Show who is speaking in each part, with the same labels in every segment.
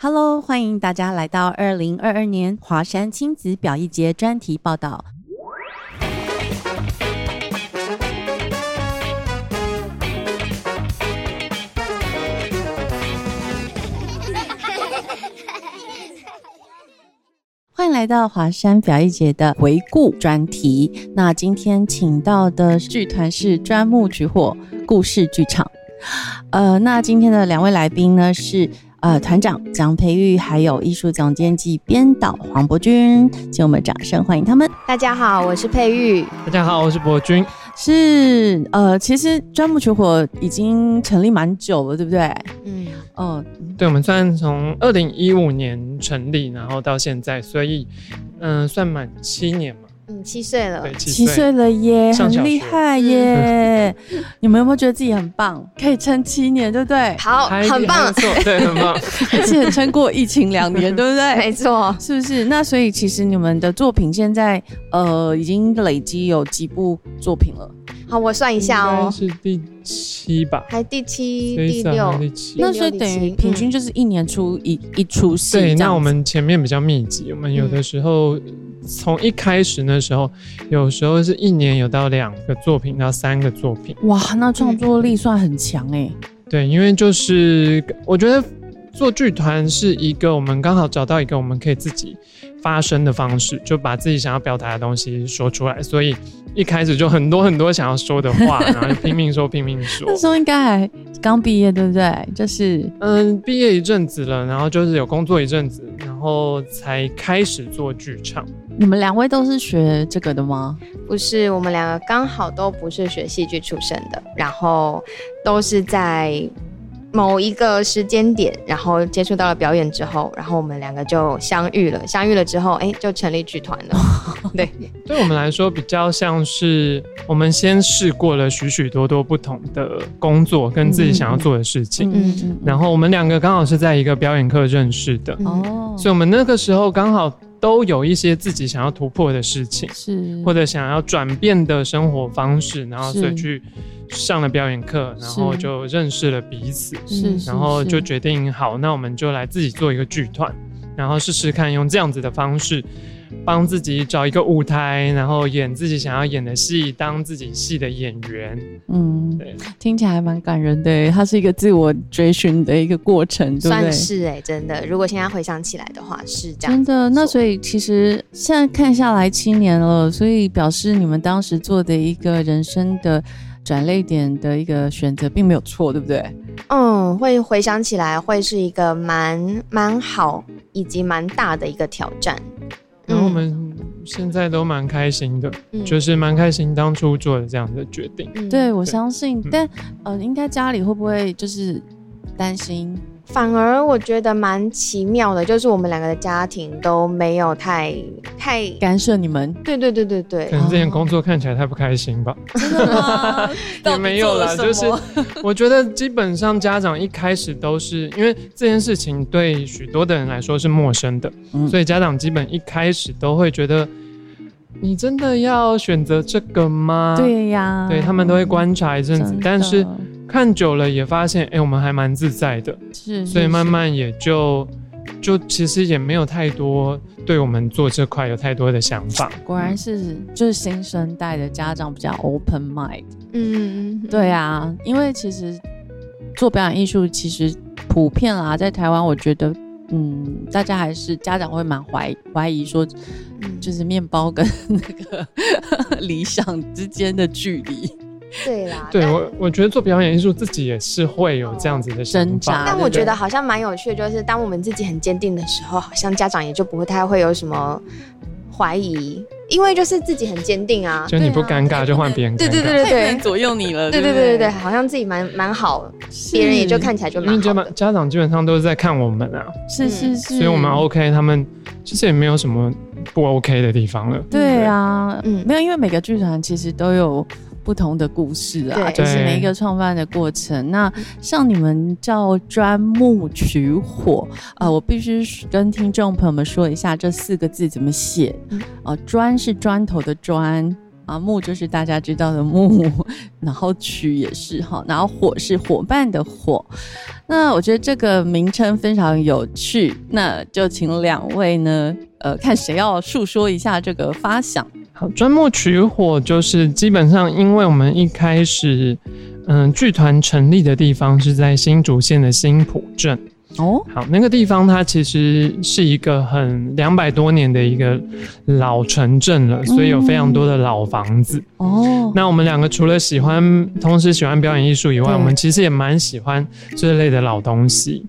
Speaker 1: Hello，欢迎大家来到二零二二年华山亲子表艺节专题报道。欢迎来到华山表艺节的回顾专题。那今天请到的剧团是专木取火故事剧场。呃，那今天的两位来宾呢是。呃，团长蒋培玉，还有艺术总监及编导黄博君，请我们掌声欢迎他们。
Speaker 2: 大家好，我是佩玉。
Speaker 3: 大家好，我是博君。
Speaker 1: 是呃，其实钻木取火已经成立蛮久了，对不对？嗯，
Speaker 3: 哦，对，我们算从二零一五年成立，然后到现在，所以嗯，算满七年嘛。
Speaker 2: 嗯，七岁了，
Speaker 1: 七岁了耶，很厉害耶！你们有没有觉得自己很棒，可以撑七年，对不对？
Speaker 2: 好，很棒，
Speaker 3: 对，很棒，
Speaker 1: 而且撑过疫情两年，对不对？
Speaker 2: 没错，
Speaker 1: 是不是？那所以其实你们的作品现在呃已经累积有几部作品了？
Speaker 2: 好，我算一下
Speaker 3: 哦，是第七吧？
Speaker 2: 还第七、第六？
Speaker 1: 那所以等于平均就是一年出一一出戏。
Speaker 3: 对，那我们前面比较密集，我们有的时候从一开始那时候，有时候是一年有到两个作品到三个作品。
Speaker 1: 哇，那创作力算很强哎。
Speaker 3: 对，因为就是我觉得做剧团是一个我们刚好找到一个我们可以自己发声的方式，就把自己想要表达的东西说出来，所以。一开始就很多很多想要说的话，然后拼命说拼命说。
Speaker 1: 那时候应该还刚毕业，对不对？就是
Speaker 3: 嗯，毕业一阵子了，然后就是有工作一阵子，然后才开始做剧场。
Speaker 1: 你们两位都是学这个的吗？
Speaker 2: 不是，我们两个刚好都不是学戏剧出身的，然后都是在。某一个时间点，然后接触到了表演之后，然后我们两个就相遇了。相遇了之后，哎，就成立剧团了。对，
Speaker 3: 对我们来说比较像是我们先试过了许许多多不同的工作跟自己想要做的事情。嗯嗯。然后我们两个刚好是在一个表演课认识的。哦。所以我们那个时候刚好都有一些自己想要突破的事情，是或者想要转变的生活方式，然后所以去。上了表演课，然后就认识了彼此，是，然后就决定好，那我们就来自己做一个剧团，然后试试看用这样子的方式，帮自己找一个舞台，然后演自己想要演的戏，当自己戏的演员。嗯，
Speaker 1: 对，听起来还蛮感人的，它是一个自我追寻的一个过程，
Speaker 2: 算是哎，真的。如果现在回想起来的话，是这样。
Speaker 1: 真的，那所以其实现在看下来七年了，所以表示你们当时做的一个人生的。转泪点的一个选择并没有错，对不对？
Speaker 2: 嗯，会回想起来会是一个蛮蛮好以及蛮大的一个挑战。
Speaker 3: 那我们现在都蛮开心的，就是蛮开心当初做的这样的决定。
Speaker 1: 对，我相信。但呃，应该家里会不会就是担心？
Speaker 2: 反而我觉得蛮奇妙的，就是我们两个的家庭都没有太太
Speaker 1: 干涉你们。
Speaker 2: 对对对对对，
Speaker 3: 可能这件工作看起来太不开心吧？
Speaker 1: 真的吗？
Speaker 3: 也没有啦，就是我觉得基本上家长一开始都是因为这件事情对许多的人来说是陌生的，所以家长基本一开始都会觉得你真的要选择这个吗？
Speaker 1: 对呀，
Speaker 3: 对他们都会观察一阵子，但是。看久了也发现，哎，我们还蛮自在的，是，所以慢慢也就就其实也没有太多对我们做这块有太多的想法。
Speaker 1: 果然是就是新生代的家长比较 open mind，嗯，对啊，因为其实做表演艺术其实普遍啦，在台湾我觉得，嗯，大家还是家长会蛮怀怀疑说，就是面包跟那个 理想之间的距离。
Speaker 2: 对啦，
Speaker 3: 对我我觉得做表演艺术自己也是会有这样子的挣扎，
Speaker 2: 但我觉得好像蛮有趣的，就是当我们自己很坚定的时候，好像家长也就不会太会有什么怀疑，因为就是自己很坚定啊，
Speaker 3: 就你不尴尬就换别人，
Speaker 2: 对对对对对，
Speaker 1: 左右你了，
Speaker 2: 对对对对对，好像自己蛮蛮好，别人也就看起来就蛮好。
Speaker 3: 家长基本上都是在看我们啊，
Speaker 1: 是是是，
Speaker 3: 所以我们 OK，他们其实也没有什么不 OK 的地方了。
Speaker 1: 对啊，嗯，没有，因为每个剧团其实都有。不同的故事啊，就是每一个创办的过程。那像你们叫砖木取火啊，我必须跟听众朋友们说一下这四个字怎么写啊。砖是砖头的砖，啊，木就是大家知道的木，然后曲也是哈，然后火是伙伴的火。那我觉得这个名称非常有趣，那就请两位呢，呃，看谁要述说一下这个发想。
Speaker 3: 好，钻木取火就是基本上，因为我们一开始，嗯，剧团成立的地方是在新竹县的新浦镇。哦，好，那个地方它其实是一个很两百多年的一个老城镇了，所以有非常多的老房子。哦，那我们两个除了喜欢，同时喜欢表演艺术以外，我们其实也蛮喜欢这类的老东西，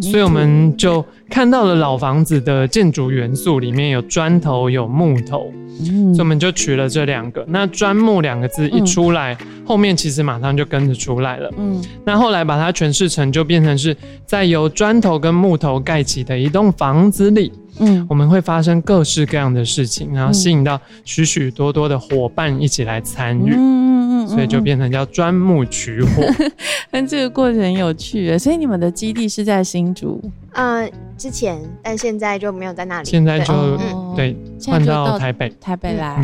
Speaker 3: 所以我们就看到了老房子的建筑元素里面有砖头，有木头。所以我们就取了这两个。那“砖木”两个字一出来，后面其实马上就跟着出来了。嗯，那后来把它诠释成，就变成是在由砖头跟木头盖起的一栋房子里。嗯，我们会发生各式各样的事情，然后吸引到许许多多的伙伴一起来参与。嗯嗯嗯，所以就变成叫钻木取火。
Speaker 1: 但这个过程很有趣，所以你们的基地是在新竹？
Speaker 2: 嗯，之前，但现在就没有在那里。
Speaker 3: 现在就对，换到台北，
Speaker 1: 台北来。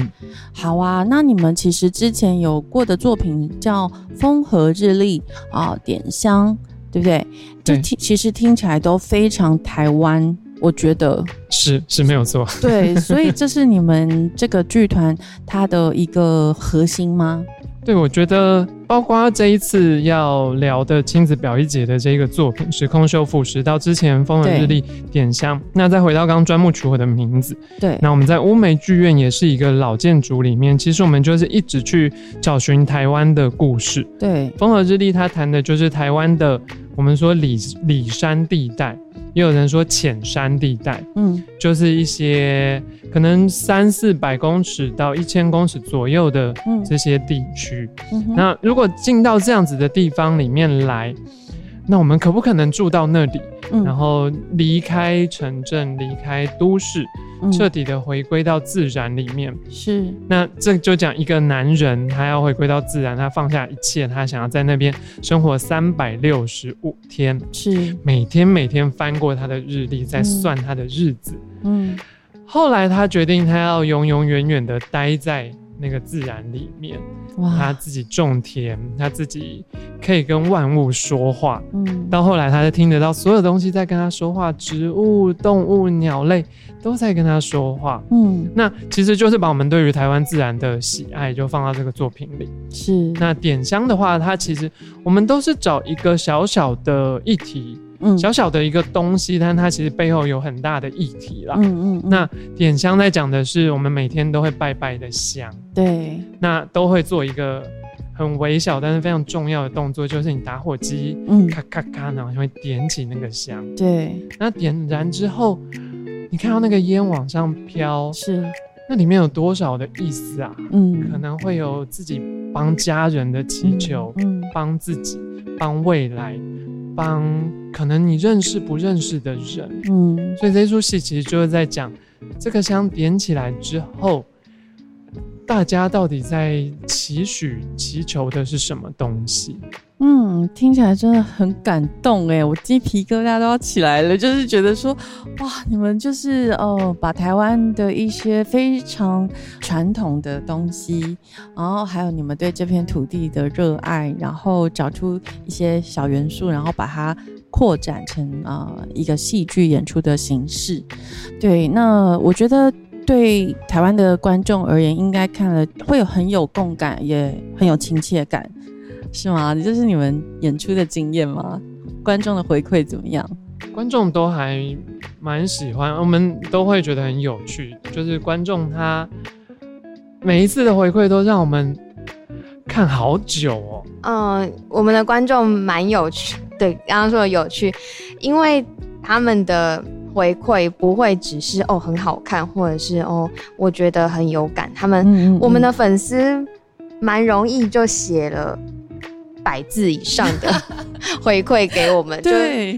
Speaker 1: 好啊，那你们其实之前有过的作品叫《风和日丽》啊，《点香》，对不对？就听，其实听起来都非常台湾。我觉得
Speaker 3: 是是没有错，
Speaker 1: 对，所以这是你们这个剧团它的一个核心吗？
Speaker 3: 对，我觉得包括这一次要聊的亲子表一姐的这个作品《时空修复师》，到之前《风和日丽》点香，那再回到刚刚钻木取火的名字，
Speaker 1: 对，
Speaker 3: 那我们在乌梅剧院也是一个老建筑里面，其实我们就是一直去找寻台湾的故事。
Speaker 1: 对，《
Speaker 3: 风和日丽》它谈的就是台湾的，我们说里里山地带。也有人说浅山地带，嗯，就是一些可能三四百公尺到一千公尺左右的这些地区。那如果进到这样子的地方里面来，那我们可不可能住到那里？然后离开城镇，离开都市，彻底的回归到自然里面。
Speaker 1: 是，
Speaker 3: 那这就讲一个男人，他要回归到自然，他放下一切，他想要在那边生活三百六十五天。
Speaker 1: 是，
Speaker 3: 每天每天翻过他的日历，在算他的日子。嗯，后来他决定，他要永永远远的待在。那个自然里面，他自己种田，他自己可以跟万物说话。嗯，到后来，他就听得到所有东西在跟他说话，植物、动物、鸟类都在跟他说话。嗯，那其实就是把我们对于台湾自然的喜爱就放到这个作品里。
Speaker 1: 是，
Speaker 3: 那点香的话，它其实我们都是找一个小小的议题。小小的一个东西，但它其实背后有很大的议题啦。嗯嗯。那点香在讲的是我们每天都会拜拜的香。
Speaker 1: 对。
Speaker 3: 那都会做一个很微小但是非常重要的动作，就是你打火机，嗯，咔咔咔，然后就会点起那个香。
Speaker 1: 对。
Speaker 3: 那点燃之后，你看到那个烟往上飘，
Speaker 1: 是。
Speaker 3: 那里面有多少的意思啊？嗯。可能会有自己帮家人的祈求，嗯，帮自己，帮未来。帮可能你认识不认识的人，嗯，所以这出戏其实就是在讲这个香点起来之后，大家到底在祈许、祈求的是什么东西？
Speaker 1: 嗯，听起来真的很感动哎，我鸡皮疙瘩都要起来了。就是觉得说，哇，你们就是哦，把台湾的一些非常传统的东西，然后还有你们对这片土地的热爱，然后找出一些小元素，然后把它扩展成啊一个戏剧演出的形式。对，那我觉得对台湾的观众而言，应该看了会有很有共感，也很有亲切感。是吗？这是你们演出的经验吗？观众的回馈怎么样？
Speaker 3: 观众都还蛮喜欢，我们都会觉得很有趣。就是观众他每一次的回馈都让我们看好久哦。
Speaker 2: 嗯，我们的观众蛮有趣，对，刚刚说的有趣，因为他们的回馈不会只是哦很好看，或者是哦我觉得很有感。他们我们的粉丝蛮容易就写了。百字以上的 回馈给我们，就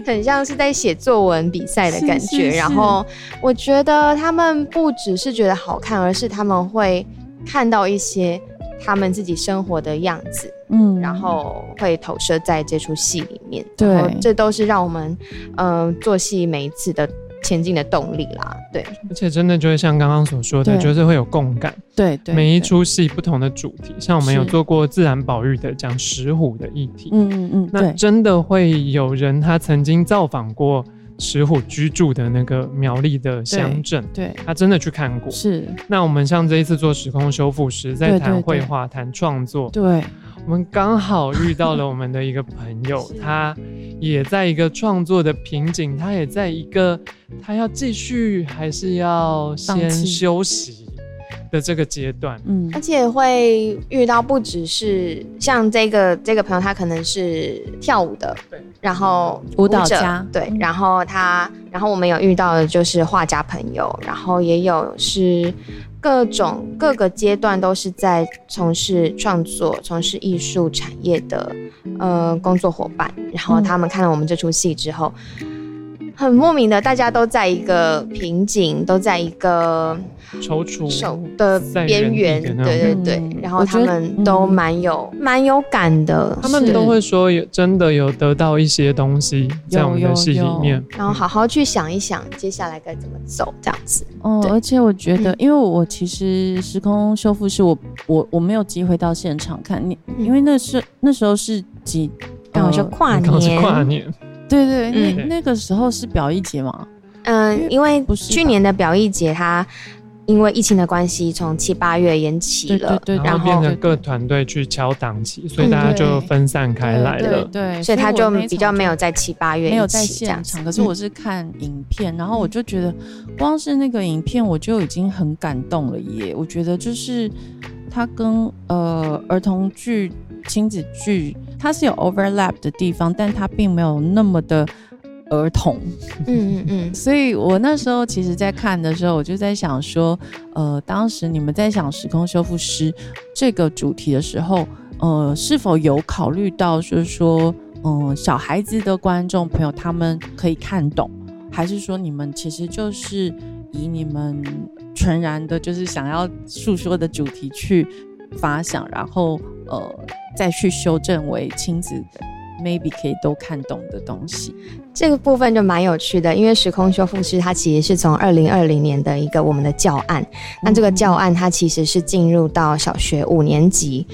Speaker 2: 很像是在写作文比赛的感觉。然后我觉得他们不只是觉得好看，而是他们会看到一些他们自己生活的样子，嗯，然后会投射在这出戏里面。
Speaker 1: 对，
Speaker 2: 这都是让我们嗯做戏每一次的前进的动力啦。对，
Speaker 3: 而且真的就会像刚刚所说的，就是会有共感。
Speaker 1: 对对，
Speaker 3: 每一出戏不同的主题，像我们有做过自然保育的，讲石虎的议题。嗯嗯嗯，那真的会有人他曾经造访过。石虎居住的那个苗栗的乡镇，
Speaker 1: 对，
Speaker 3: 他真的去看过。
Speaker 1: 是，
Speaker 3: 那我们像这一次做时空修复师，在谈绘画、谈创作，
Speaker 1: 对，
Speaker 3: 我们刚好遇到了我们的一个朋友，他也在一个创作的瓶颈，他也在一个他要继续还是要先休息。的这个阶段，
Speaker 2: 嗯，而且会遇到不只是像这个这个朋友，他可能是跳舞的，对，然后
Speaker 1: 舞蹈家，
Speaker 2: 对，然后他，然后我们有遇到的就是画家朋友，然后也有是各种各个阶段都是在从事创作、从事艺术产业的呃工作伙伴，然后他们看了我们这出戏之后。很莫名的，大家都在一个瓶颈，都在一个
Speaker 3: 踌躇
Speaker 2: 手的边缘，对对对。然后他们都蛮有蛮有感的，
Speaker 3: 他们都会说有真的有得到一些东西在我们的戏里面，
Speaker 2: 然后好好去想一想接下来该怎么走这样子。
Speaker 1: 哦，而且我觉得，因为我其实时空修复是我我我没有机会到现场看你，因为那是那时候是几，
Speaker 2: 刚好是跨
Speaker 3: 年，跨年。
Speaker 1: 对对，那那个时候是表艺节吗？
Speaker 2: 嗯，因为去年的表艺节，它因为疫情的关系，从七八月延期了，
Speaker 3: 然后变成各团队去敲档期，所以大家就分散开来了。
Speaker 1: 对，
Speaker 2: 所以他就比较没有在七八月
Speaker 1: 没有在现场。可是我是看影片，然后我就觉得，光是那个影片我就已经很感动了耶！我觉得就是他跟呃儿童剧。亲子剧它是有 overlap 的地方，但它并没有那么的儿童。嗯嗯嗯。所以我那时候其实，在看的时候，我就在想说，呃，当时你们在想时空修复师这个主题的时候，呃，是否有考虑到，就是说，嗯，小孩子的观众朋友他们可以看懂，还是说你们其实就是以你们纯然的，就是想要诉说的主题去发想，然后呃。再去修正为亲子的，maybe 可以都看懂的东西。
Speaker 2: 这个部分就蛮有趣的，因为时空修复师它其实是从二零二零年的一个我们的教案，那这个教案它其实是进入到小学五年级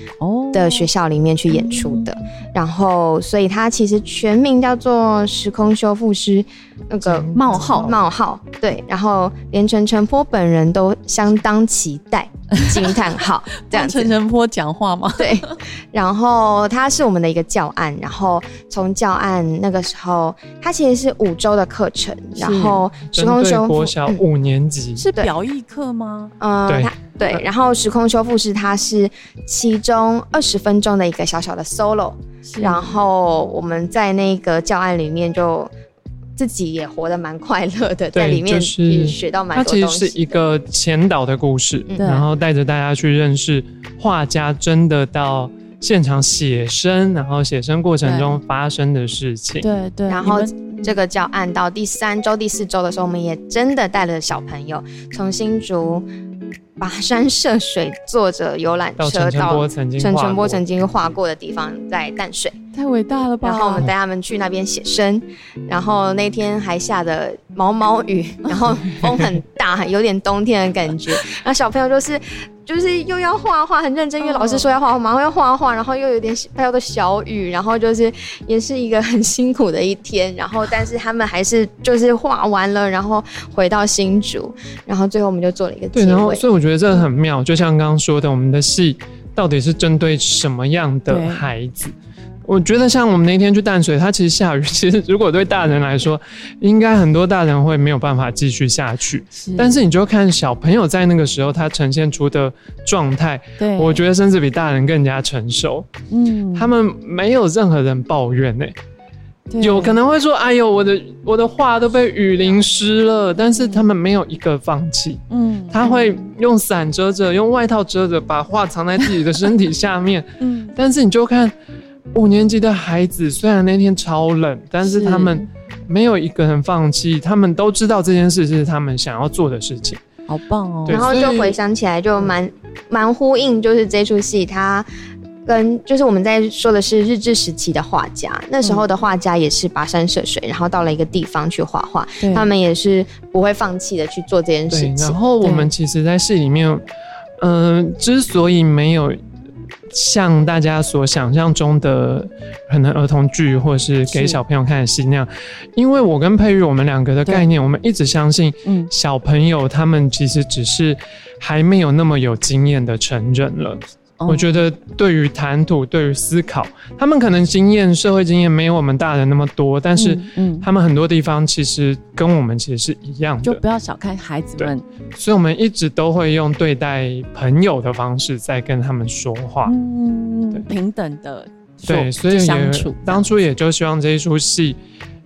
Speaker 2: 的学校里面去演出的，然后所以它其实全名叫做时空修复师那个冒号冒号对，然后连陈晨波本人都相当期待。惊叹号，这样
Speaker 1: 陈晨波讲话吗？
Speaker 2: 对，然后他是我们的一个教案，然后从教案那个时候，他其实是五周的课程，然后
Speaker 3: 时空修复小五年级
Speaker 1: 是表意课吗？
Speaker 3: 嗯，对
Speaker 2: 对，然后时空修复是它是其中二十分钟的一个小小的 solo，然后我们在那个教案里面就。自己也活得蛮快乐的，在里面学到蛮多
Speaker 3: 东西。它其实是一个前导的故事，然后带着大家去认识画家真的到现场写生，然后写生过程中发生的事情。
Speaker 1: 对对。
Speaker 2: 然后这个教案到第三周、第四周的时候，我们也真的带了小朋友从新竹。跋山涉水，坐着游览车到陈
Speaker 3: 陈
Speaker 2: 波曾经画过的地方，在淡水，
Speaker 1: 太伟大了吧！
Speaker 2: 然后我们带他们去那边写生，然后那天还下的毛毛雨，然后风很大，有点冬天的感觉。然后小朋友就是。就是又要画画，很认真，因为老师说要画画，马上要画画，然后又有点还有个小雨，然后就是也是一个很辛苦的一天，然后但是他们还是就是画完了，然后回到新竹，然后最后我们就做了一个
Speaker 3: 对，然后所以我觉得这个很妙，就像刚刚说的，我们的戏到底是针对什么样的孩子？我觉得像我们那天去淡水，它其实下雨。其实如果对大人来说，应该很多大人会没有办法继续下去。但是你就看小朋友在那个时候他呈现出的状态，
Speaker 1: 对，
Speaker 3: 我觉得甚至比大人更加成熟。嗯，他们没有任何人抱怨呢。有可能会说：“哎呦，我的我的画都被雨淋湿了。”但是他们没有一个放弃。嗯，他会用伞遮着，用外套遮着，把画藏在自己的身体下面。嗯，但是你就看。五年级的孩子虽然那天超冷，但是他们没有一个人放弃，他们都知道这件事是他们想要做的事情，
Speaker 1: 好棒哦！
Speaker 2: 然后就回想起来，就蛮蛮呼应，就是这出戏它跟就是我们在说的是日治时期的画家，那时候的画家也是跋山涉水，然后到了一个地方去画画，他们也是不会放弃的去做这件事情。
Speaker 3: 然后我们其实，在戏里面，嗯，之所以没有像大家所想象中的可能儿童剧或者是给小朋友看的戏那样，因为我跟佩玉我们两个的概念，我们一直相信，嗯，小朋友他们其实只是还没有那么有经验的成人了。我觉得对于谈吐，对于思考，他们可能经验、社会经验没有我们大人那么多，但是，嗯，他们很多地方其实跟我们其实是一样的。
Speaker 1: 就不要小看孩子们。
Speaker 3: 所以，我们一直都会用对待朋友的方式在跟他们说话，
Speaker 1: 嗯，平等的
Speaker 3: 对，所以也当初也就希望这一出戏。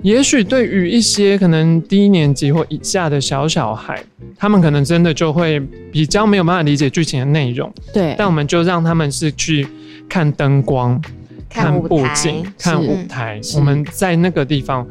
Speaker 3: 也许对于一些可能低年级或以下的小小孩，他们可能真的就会比较没有办法理解剧情的内容。
Speaker 1: 对，
Speaker 3: 但我们就让他们是去看灯光、看布景、看舞台，我们在那个地方。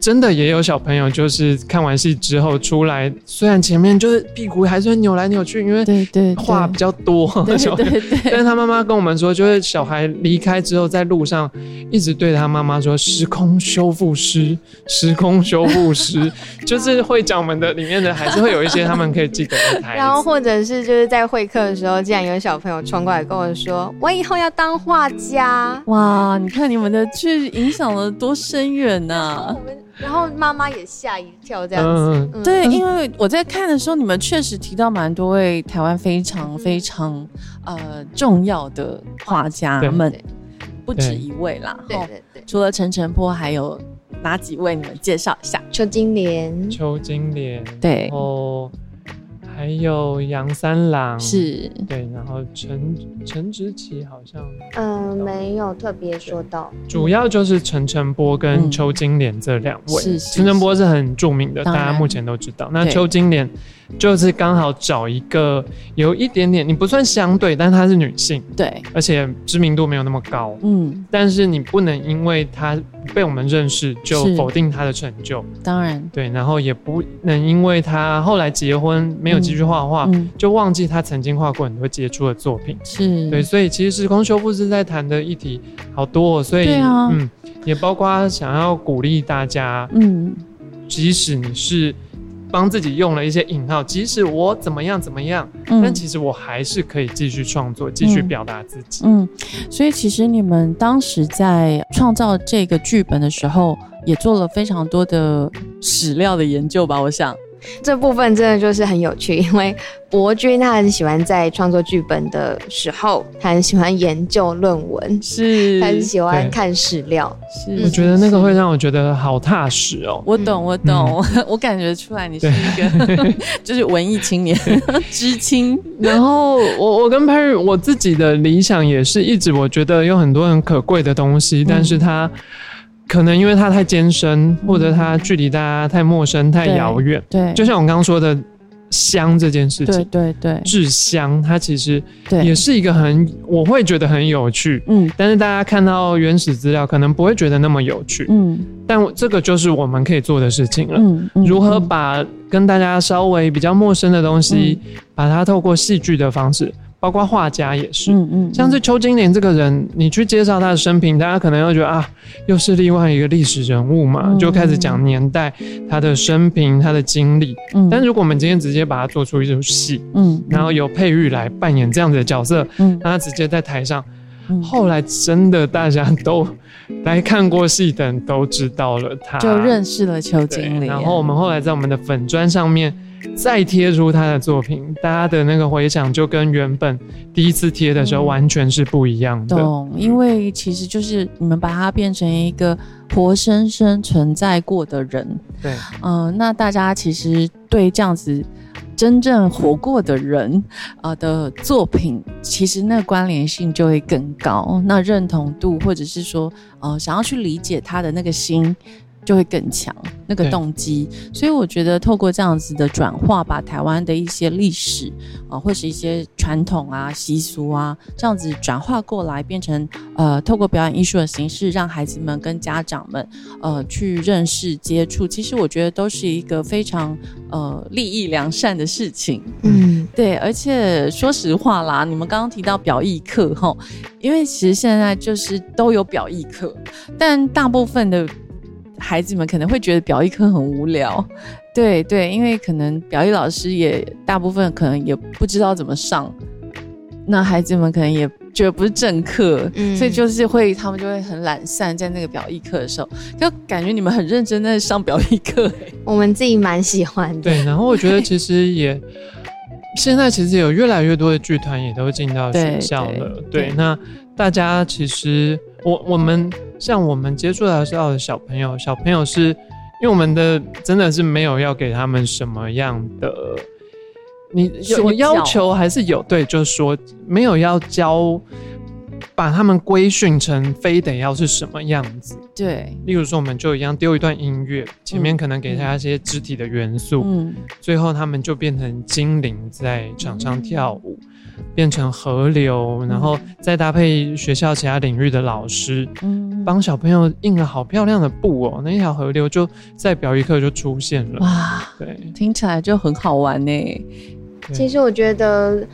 Speaker 3: 真的也有小朋友，就是看完戏之后出来，虽然前面就是屁股还是会扭来扭去，因为
Speaker 1: 对对
Speaker 3: 话比较多，
Speaker 1: 对对对。
Speaker 3: 但是他妈妈跟我们说，就是小孩离开之后，在路上一直对他妈妈说“时空修复师，时空修复师”，就是会讲我们的里面的，还是会有一些他们可以记得的台词。
Speaker 2: 然后或者是就是在会客的时候，竟然有小朋友冲过来跟我说：“我以后要当画家。”
Speaker 1: 哇，你看你们的剧影响了多深远呐！
Speaker 2: 然后妈妈也吓一跳，这样子。
Speaker 1: 对，因为我在看的时候，你们确实提到蛮多位台湾非常非常呃重要的画家们，不止一位啦。
Speaker 2: 对对对，
Speaker 1: 除了陈澄波，还有哪几位？你们介绍一下。
Speaker 2: 邱金莲。
Speaker 3: 邱金莲。
Speaker 1: 对。
Speaker 3: 哦。还有杨三郎。
Speaker 1: 是。
Speaker 3: 对，然后陈陈植棋好像
Speaker 2: 嗯没有特别说到，
Speaker 3: 主要就是陈晨波跟邱金莲这两位。
Speaker 1: 是
Speaker 3: 陈晨波是。很著名的，大家目前都知道。那邱金莲就是刚好找一个有一点点，你不算相对，但她是女性，
Speaker 1: 对，
Speaker 3: 而且知名度没有那么高，嗯，但是你不能因为她被我们认识就否定她的成就，
Speaker 1: 当然。
Speaker 3: 对，然后也不能因为她后来结婚没有。继续画画，就忘记她曾经画过很多杰出的作品。
Speaker 1: 是。
Speaker 3: 对，所以其实时空修复是在谈的议题好多，所以嗯，也包括想要鼓励大家，嗯，即使你是帮自己用了一些引号，即使我怎么样怎么样，但其实我还是可以继续创作，继续表达自己。
Speaker 1: 嗯，所以其实你们当时在创造这个剧本的时候，也做了非常多的史料的研究吧？我想。
Speaker 2: 这部分真的就是很有趣，因为博君他很喜欢在创作剧本的时候，他很喜欢研究论文，
Speaker 1: 是，
Speaker 2: 他很喜欢看史料，
Speaker 1: 是。
Speaker 3: 我觉得那个会让我觉得好踏实哦。
Speaker 1: 我懂，我懂，我感觉出来你是一个 就是文艺青年，知青。
Speaker 3: 然后我我跟佩玉，我自己的理想也是一直我觉得有很多很可贵的东西，但是他。可能因为它太艰深，或者它距离大家太陌生、太遥远。
Speaker 1: 对，
Speaker 3: 就像我刚刚说的香这件事情，
Speaker 1: 对对对，
Speaker 3: 制香它其实也是一个很，我会觉得很有趣。嗯，但是大家看到原始资料，可能不会觉得那么有趣。嗯，但这个就是我们可以做的事情了。嗯，如何把跟大家稍微比较陌生的东西，把它透过戏剧的方式。包括画家也是，嗯嗯，像是邱金莲这个人，你去介绍他的生平，大家可能又觉得啊，又是另外一个历史人物嘛，就开始讲年代、他的生平、他的经历。嗯，但如果我们今天直接把它做出一出戏，嗯，然后由佩玉来扮演这样子的角色，嗯，让他直接在台上，后来真的大家都来看过戏的人都知道了他，
Speaker 1: 就认识了邱金莲。
Speaker 3: 然后我们后来在我们的粉砖上面。再贴出他的作品，大家的那个回响就跟原本第一次贴的时候完全是不一样的。
Speaker 1: 懂，因为其实就是你们把它变成一个活生生存在过的人。
Speaker 3: 对，
Speaker 1: 嗯，那大家其实对这样子真正活过的人啊的作品，其实那关联性就会更高，那认同度或者是说呃想要去理解他的那个心。就会更强那个动机，所以我觉得透过这样子的转化，把台湾的一些历史啊，或是一些传统啊、习俗啊，这样子转化过来，变成呃，透过表演艺术的形式，让孩子们跟家长们呃去认识、接触，其实我觉得都是一个非常呃利益良善的事情。嗯，对，而且说实话啦，你们刚刚提到表艺课哈，因为其实现在就是都有表艺课，但大部分的孩子们可能会觉得表艺课很无聊。对对，因为可能表艺老师也大部分可能也不知道怎么上，那孩子们可能也觉得不是正课，所以就是会他们就会很懒散，在那个表艺课的时候，就感觉你们很认真在上表艺课。
Speaker 2: 我们自己蛮喜欢的。
Speaker 3: 对，然后我觉得其实也 现在其实有越来越多的剧团也都进到学校了。对，那大家其实我我们像我们接触到的小朋友，小朋友是。因为我们的真的是没有要给他们什么样的，你有要求还是有？对，就是说没有要教，把他们规训成非得要是什么样子。
Speaker 1: 对，
Speaker 3: 例如说，我们就一样丢一段音乐，前面可能给他一些肢体的元素，嗯，最后他们就变成精灵在场上跳舞。变成河流，然后再搭配学校其他领域的老师，嗯，帮小朋友印了好漂亮的布哦，那一条河流就在表一课就出现了。哇，对，
Speaker 1: 听起来就很好玩呢。
Speaker 2: 其实我觉得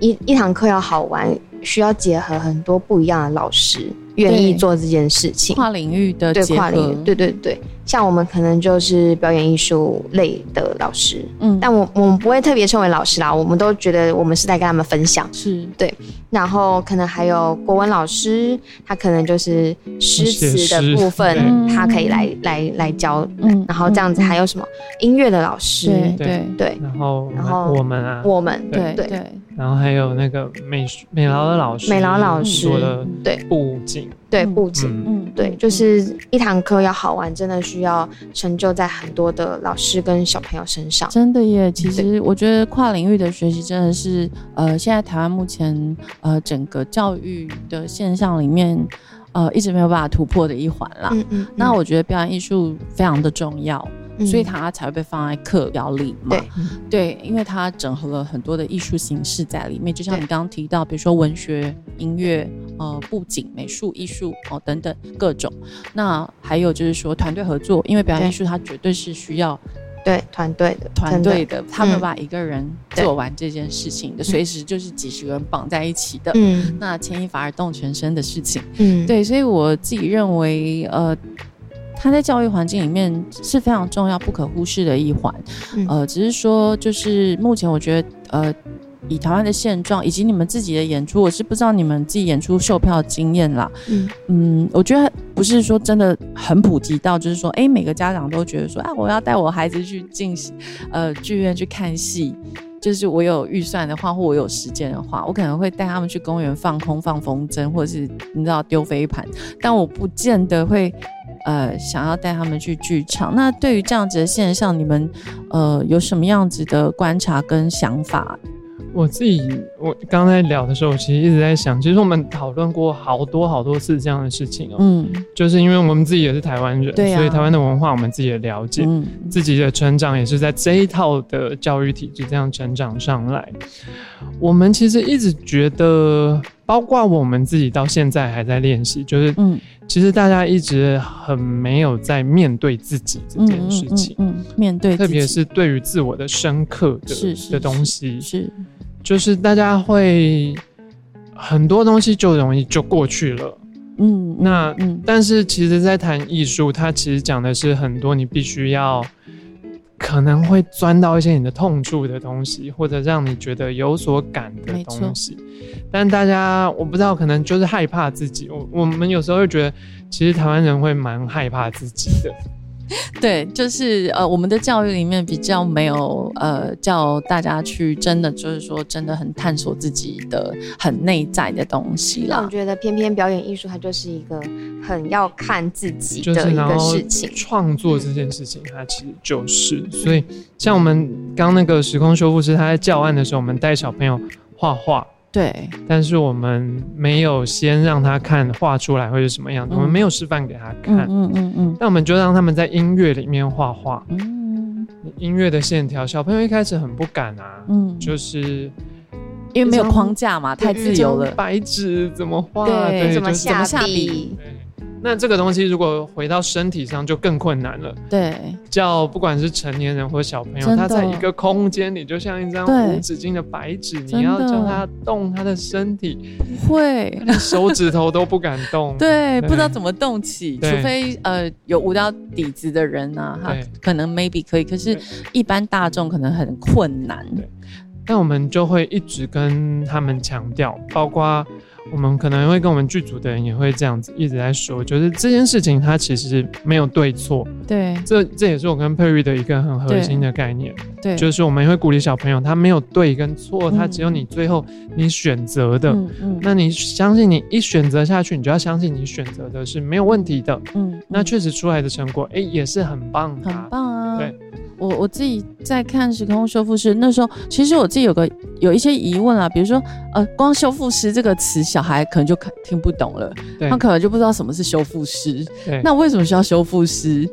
Speaker 2: 一一堂课要好玩，需要结合很多不一样的老师。愿意做这件事情，
Speaker 1: 跨领域的
Speaker 2: 对跨领域，对对对，像我们可能就是表演艺术类的老师，嗯，但我我们不会特别称为老师啦，我们都觉得我们是在跟他们分享，
Speaker 1: 是。
Speaker 2: 对，然后可能还有国文老师，他可能就是诗词的部分，他可以来来来教，嗯，然后这样子还有什么？音乐的老师，
Speaker 1: 对
Speaker 2: 对，
Speaker 3: 然后然后我们啊，
Speaker 2: 我们对对。
Speaker 3: 然后还有那个美美劳的老师，
Speaker 2: 美劳老师
Speaker 3: 说的对。布景，
Speaker 2: 对布景，嗯，对，就是一堂课要好玩，真的需要成就在很多的老师跟小朋友身上。
Speaker 1: 真的耶，其实我觉得跨领域的学习真的是，呃，现在台湾目前呃整个教育的现象里面，呃，一直没有办法突破的一环啦。嗯嗯。那我觉得表演艺术非常的重要。所以它才会被放在课表里嘛？对，因为它整合了很多的艺术形式在里面，就像你刚刚提到，比如说文学、音乐、呃，布景、美术、艺术哦等等各种。那还有就是说团队合作，因为表演艺术它绝对是需要
Speaker 2: 对团队的
Speaker 1: 团队的，他们把一个人做完这件事情的，随时就是几十个人绑在一起的。嗯，那牵一发而动全身的事情。嗯，对，所以我自己认为，呃。它在教育环境里面是非常重要、不可忽视的一环。呃，只是说，就是目前我觉得，呃，以台湾的现状以及你们自己的演出，我是不知道你们自己演出售票经验啦。嗯嗯，我觉得不是说真的很普及到，就是说，哎，每个家长都觉得说，啊，我要带我孩子去进呃剧院去看戏。就是我有预算的话，或我有时间的话，我可能会带他们去公园放空、放风筝，或者是你知道丢飞盘，但我不见得会。呃，想要带他们去剧场，那对于这样子的现象，你们呃有什么样子的观察跟想法？
Speaker 3: 我自己，我刚才聊的时候，其实一直在想，其实我们讨论过好多好多次这样的事情哦。嗯，就是因为我们自己也是台湾人，
Speaker 1: 对
Speaker 3: 所以台湾的文化我们自己也了解，自己的成长也是在这一套的教育体制这样成长上来。我们其实一直觉得，包括我们自己到现在还在练习，就是嗯。其实大家一直很没有在面对自己这件事情，
Speaker 1: 嗯，面对，
Speaker 3: 特别是对于自我的深刻的的东西，
Speaker 1: 是，
Speaker 3: 就是大家会很多东西就容易就过去了，嗯，那，但是其实，在谈艺术，它其实讲的是很多你必须要。可能会钻到一些你的痛处的东西，或者让你觉得有所感的东西。但大家我不知道，可能就是害怕自己。我我们有时候会觉得，其实台湾人会蛮害怕自己的。
Speaker 1: 对，就是呃，我们的教育里面比较没有呃，叫大家去真的就是说真的很探索自己的很内在的东西啦。
Speaker 2: 我觉得偏偏表演艺术它就是一个很要看自己的一个事情。
Speaker 3: 创作这件事情，它其实就是，所以像我们刚那个时空修复师他在教案的时候，我们带小朋友画画。
Speaker 1: 对，
Speaker 3: 但是我们没有先让他看画出来会是什么样子，我们没有示范给他看。嗯嗯嗯。那我们就让他们在音乐里面画画。嗯。音乐的线条，小朋友一开始很不敢啊。嗯。就是
Speaker 1: 因为没有框架嘛，太自由了。
Speaker 3: 白纸怎么画？
Speaker 1: 对，
Speaker 2: 怎么下笔？
Speaker 3: 那这个东西如果回到身体上就更困难了。
Speaker 1: 对，
Speaker 3: 叫不管是成年人或小朋友，他在一个空间里，就像一张无止境的白纸，你要叫他动他的身体，
Speaker 1: 不会，
Speaker 3: 手指头都不敢动。
Speaker 1: 对，不知道怎么动起，除非呃有舞蹈底子的人啊，他可能 maybe 可以，可是一般大众可能很困难。
Speaker 3: 那我们就会一直跟他们强调，包括。我们可能会跟我们剧组的人也会这样子一直在说，就是这件事情它其实没有对错，
Speaker 1: 对，
Speaker 3: 这这也是我跟佩玉的一个很核心的概念，
Speaker 1: 对，
Speaker 3: 就是我们会鼓励小朋友，他没有对跟错，他只有你最后你选择的，嗯嗯，那你相信你一选择下去，你就要相信你选择的是没有问题的，嗯，那确实出来的成果，哎，也是很棒，
Speaker 1: 很棒啊，
Speaker 3: 对。
Speaker 1: 我我自己在看时空修复师那时候，其实我自己有个有一些疑问啊，比如说呃，光修复师这个词，小孩可能就听不懂了，他可能就不知道什么是修复师。那为什么需要修复师？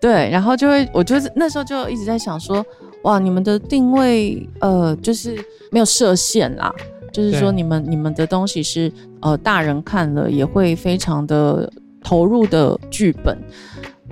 Speaker 1: 对，然后就会，我就是那时候就一直在想说，哇，你们的定位呃，就是没有设限啦，就是说你们你们的东西是呃，大人看了也会非常的投入的剧本。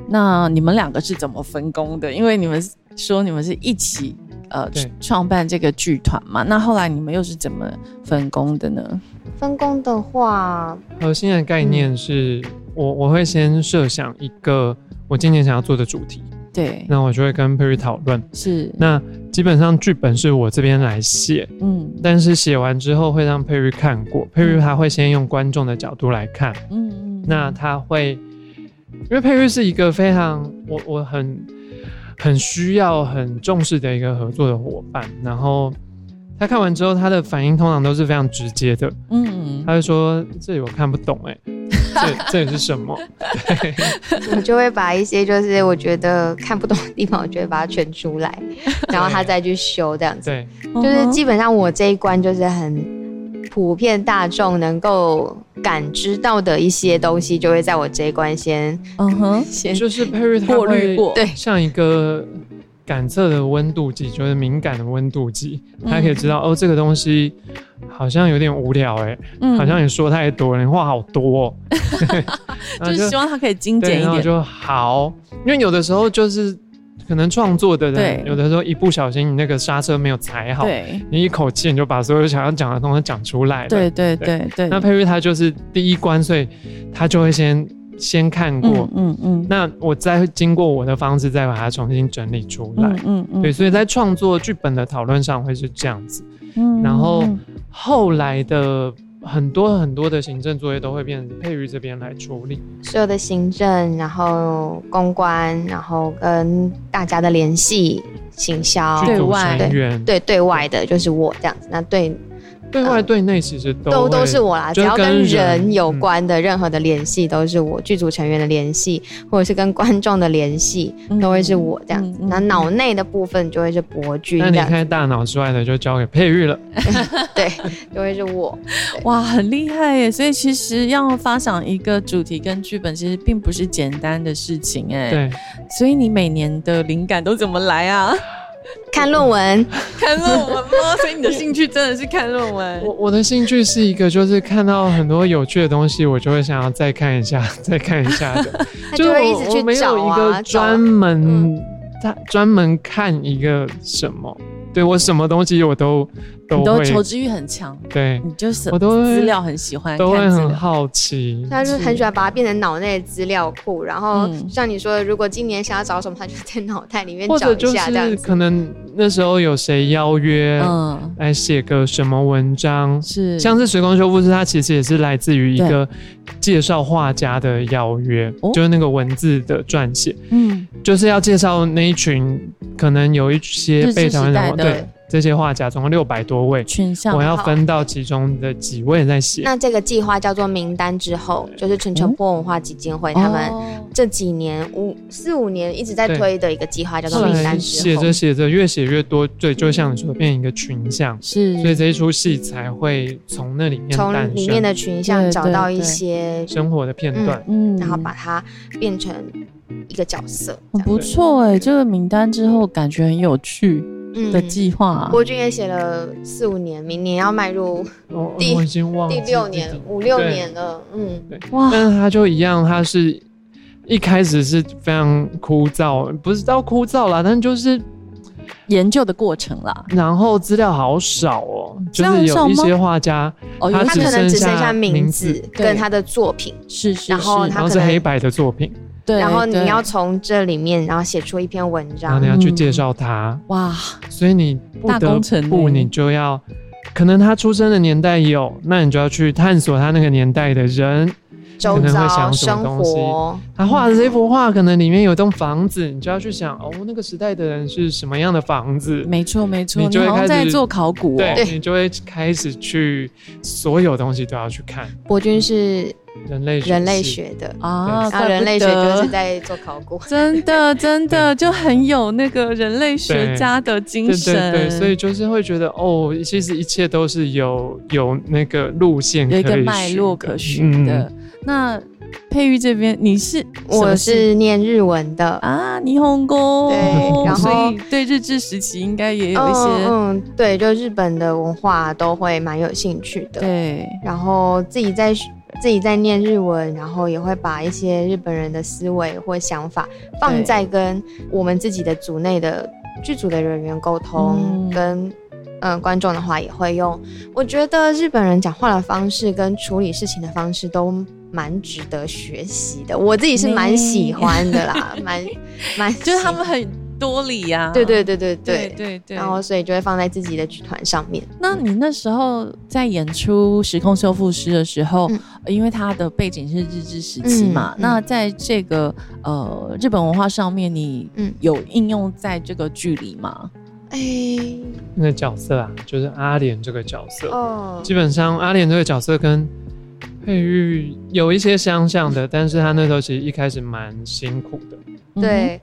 Speaker 1: 那你们两个是怎么分工的？因为你们说你们是一起呃创办这个剧团嘛，那后来你们又是怎么分工的呢？
Speaker 2: 分工的话，
Speaker 3: 核心的概念是我我会先设想一个我今年想要做的主题，
Speaker 1: 对，
Speaker 3: 那我就会跟佩瑞讨论，
Speaker 1: 是，
Speaker 3: 那基本上剧本是我这边来写，嗯，但是写完之后会让佩瑞看过，佩瑞他会先用观众的角度来看，嗯嗯，那他会。因为佩玉是一个非常我我很很需要很重视的一个合作的伙伴，然后他看完之后，他的反应通常都是非常直接的，嗯，嗯他就说这里我看不懂，哎，这这里是什么？
Speaker 2: 我就会把一些就是我觉得看不懂的地方，我就会把它圈出来，然后他再去修这样子，
Speaker 3: 对，
Speaker 2: 就是基本上我这一关就是很。普遍大众能够感知到的一些东西，就会在我这一关先，嗯
Speaker 3: 哼，先就是佩瑞
Speaker 1: 过滤过，
Speaker 2: 对，
Speaker 3: 像一个感测的温度计，就是敏感的温度计，他可以知道哦，这个东西好像有点无聊，哎，好像你说太多，你话好多，
Speaker 1: 就是希望他可以精简一点
Speaker 3: 就好，因为有的时候就是。可能创作的人有的时候一不小心，你那个刹车没有踩好，你一口气你就把所有想要讲的东西讲出来了。
Speaker 1: 对对对对。
Speaker 3: 那佩瑞他就是第一关，所以他就会先先看过，嗯嗯。那我再经过我的方式再把它重新整理出来，嗯嗯。对，所以在创作剧本的讨论上会是这样子，嗯。然后后来的。很多很多的行政作业都会变配于这边来处理，
Speaker 2: 所有的行政，然后公关，然后跟大家的联系、行销、
Speaker 3: 对外
Speaker 2: 对对对外的，就是我这样子。那对。
Speaker 3: 对外对内其实
Speaker 2: 都都是我啦，只要跟人有关的任何的联系都是我剧组成员的联系，或者是跟观众的联系都会是我这样子。那脑内的部分就会是博君，那
Speaker 3: 离开大脑之外的就交给佩玉了。
Speaker 2: 对，就会是我。
Speaker 1: 哇，很厉害耶！所以其实要发想一个主题跟剧本，其实并不是简单的事情哎。
Speaker 3: 对，
Speaker 1: 所以你每年的灵感都怎么来啊？
Speaker 2: 看论文，
Speaker 1: 看论文吗？所以你的兴趣真的是看论文。
Speaker 3: 我我的兴趣是一个，就是看到很多有趣的东西，我就会想要再看一下，再看一下的。
Speaker 2: 就会一直去
Speaker 3: 找啊，专门专专门看一个什么。对我什么东西我都都
Speaker 1: 都求知欲很强，
Speaker 3: 对
Speaker 1: 你就是我都资料很喜欢，
Speaker 3: 都会很好奇。
Speaker 2: 他就很喜欢把它变成脑内资料库，然后像你说的，如果今年想要找什么，他就在脑袋里面找一下这样
Speaker 3: 可能那时候有谁邀约，嗯，来写个什么文章，
Speaker 1: 是
Speaker 3: 像是时光修复师，他其实也是来自于一个介绍画家的邀约，就是那个文字的撰写，嗯，就是要介绍那一群可能有一些被台湾人。对这些画家总共六百多位群像，我要分到其中的几位在写。
Speaker 2: 那这个计划叫做名单之后，就是陈澄波文化基金会他们这几年五四五年一直在推的一个计划，叫做名单之后。
Speaker 3: 写着写着越写越多，对，就像你说变一个群像，
Speaker 1: 是，
Speaker 3: 所以这一出戏才会从那里面
Speaker 2: 从里面的群像找到一些
Speaker 3: 生活的片段，
Speaker 2: 嗯，然后把它变成一个角色。
Speaker 1: 很不错哎，这个名单之后感觉很有趣。的计划。
Speaker 2: 啊国军也写了四五年，明年要迈入
Speaker 3: 第第
Speaker 2: 六年、五六年了。嗯，对
Speaker 3: 哇！但是他就一样，他是一开始是非常枯燥，不是到枯燥啦，但就是
Speaker 1: 研究的过程啦。
Speaker 3: 然后资料好少哦，就是有一些画家，他
Speaker 2: 可能只剩下
Speaker 3: 名
Speaker 2: 字跟他的作品，
Speaker 1: 是是，
Speaker 2: 然后他
Speaker 3: 是黑白的作品。
Speaker 1: 对，
Speaker 2: 然后你要从这里面，然后写出一篇文章，
Speaker 3: 然后你要去介绍他，
Speaker 1: 哇！
Speaker 3: 所以你不得不，你就要，可能他出生的年代有，那你就要去探索他那个年代的人，
Speaker 2: 可
Speaker 3: 能会想什么东西。他画的这幅画，可能里面有栋房子，你就要去想，哦，那个时代的人是什么样的房子？
Speaker 1: 没错，没错，
Speaker 3: 你就会开
Speaker 1: 始做考古，
Speaker 3: 对，你就会开始去所有东西都要去看。
Speaker 2: 博君是。
Speaker 3: 人类
Speaker 2: 人类学的
Speaker 1: 啊，
Speaker 2: 然后人类学就是在做考古，
Speaker 1: 真的真的就很有那个人类学家的精神，
Speaker 3: 对，所以就是会觉得哦，其实一切都是有有那个路线，
Speaker 1: 有一个脉络可循的。那佩玉这边，你是
Speaker 2: 我是念日文的。
Speaker 1: 啊，霓虹宫，
Speaker 2: 对，然后
Speaker 1: 对日治时期应该也有一些，
Speaker 2: 嗯，对，就日本的文化都会蛮有兴趣的，
Speaker 1: 对，
Speaker 2: 然后自己在。自己在念日文，然后也会把一些日本人的思维或想法放在跟我们自己的组内的剧组的人员沟通，跟嗯观众的话也会用。我觉得日本人讲话的方式跟处理事情的方式都蛮值得学习的，我自己是蛮喜欢的啦，蛮蛮
Speaker 1: 就是他们很。多理呀，
Speaker 2: 对对对对。对
Speaker 1: 对对，
Speaker 2: 然后所以就会放在自己的剧团上面。
Speaker 1: 那你那时候在演出《时空修复师》的时候，因为它的背景是日治时期嘛，那在这个呃日本文化上面，你有应用在这个剧里吗？
Speaker 3: 哎，那个角色啊，就是阿莲这个角色，哦，基本上阿莲这个角色跟佩玉有一些相像的，但是他那时候其实一开始蛮辛苦的。
Speaker 2: 对，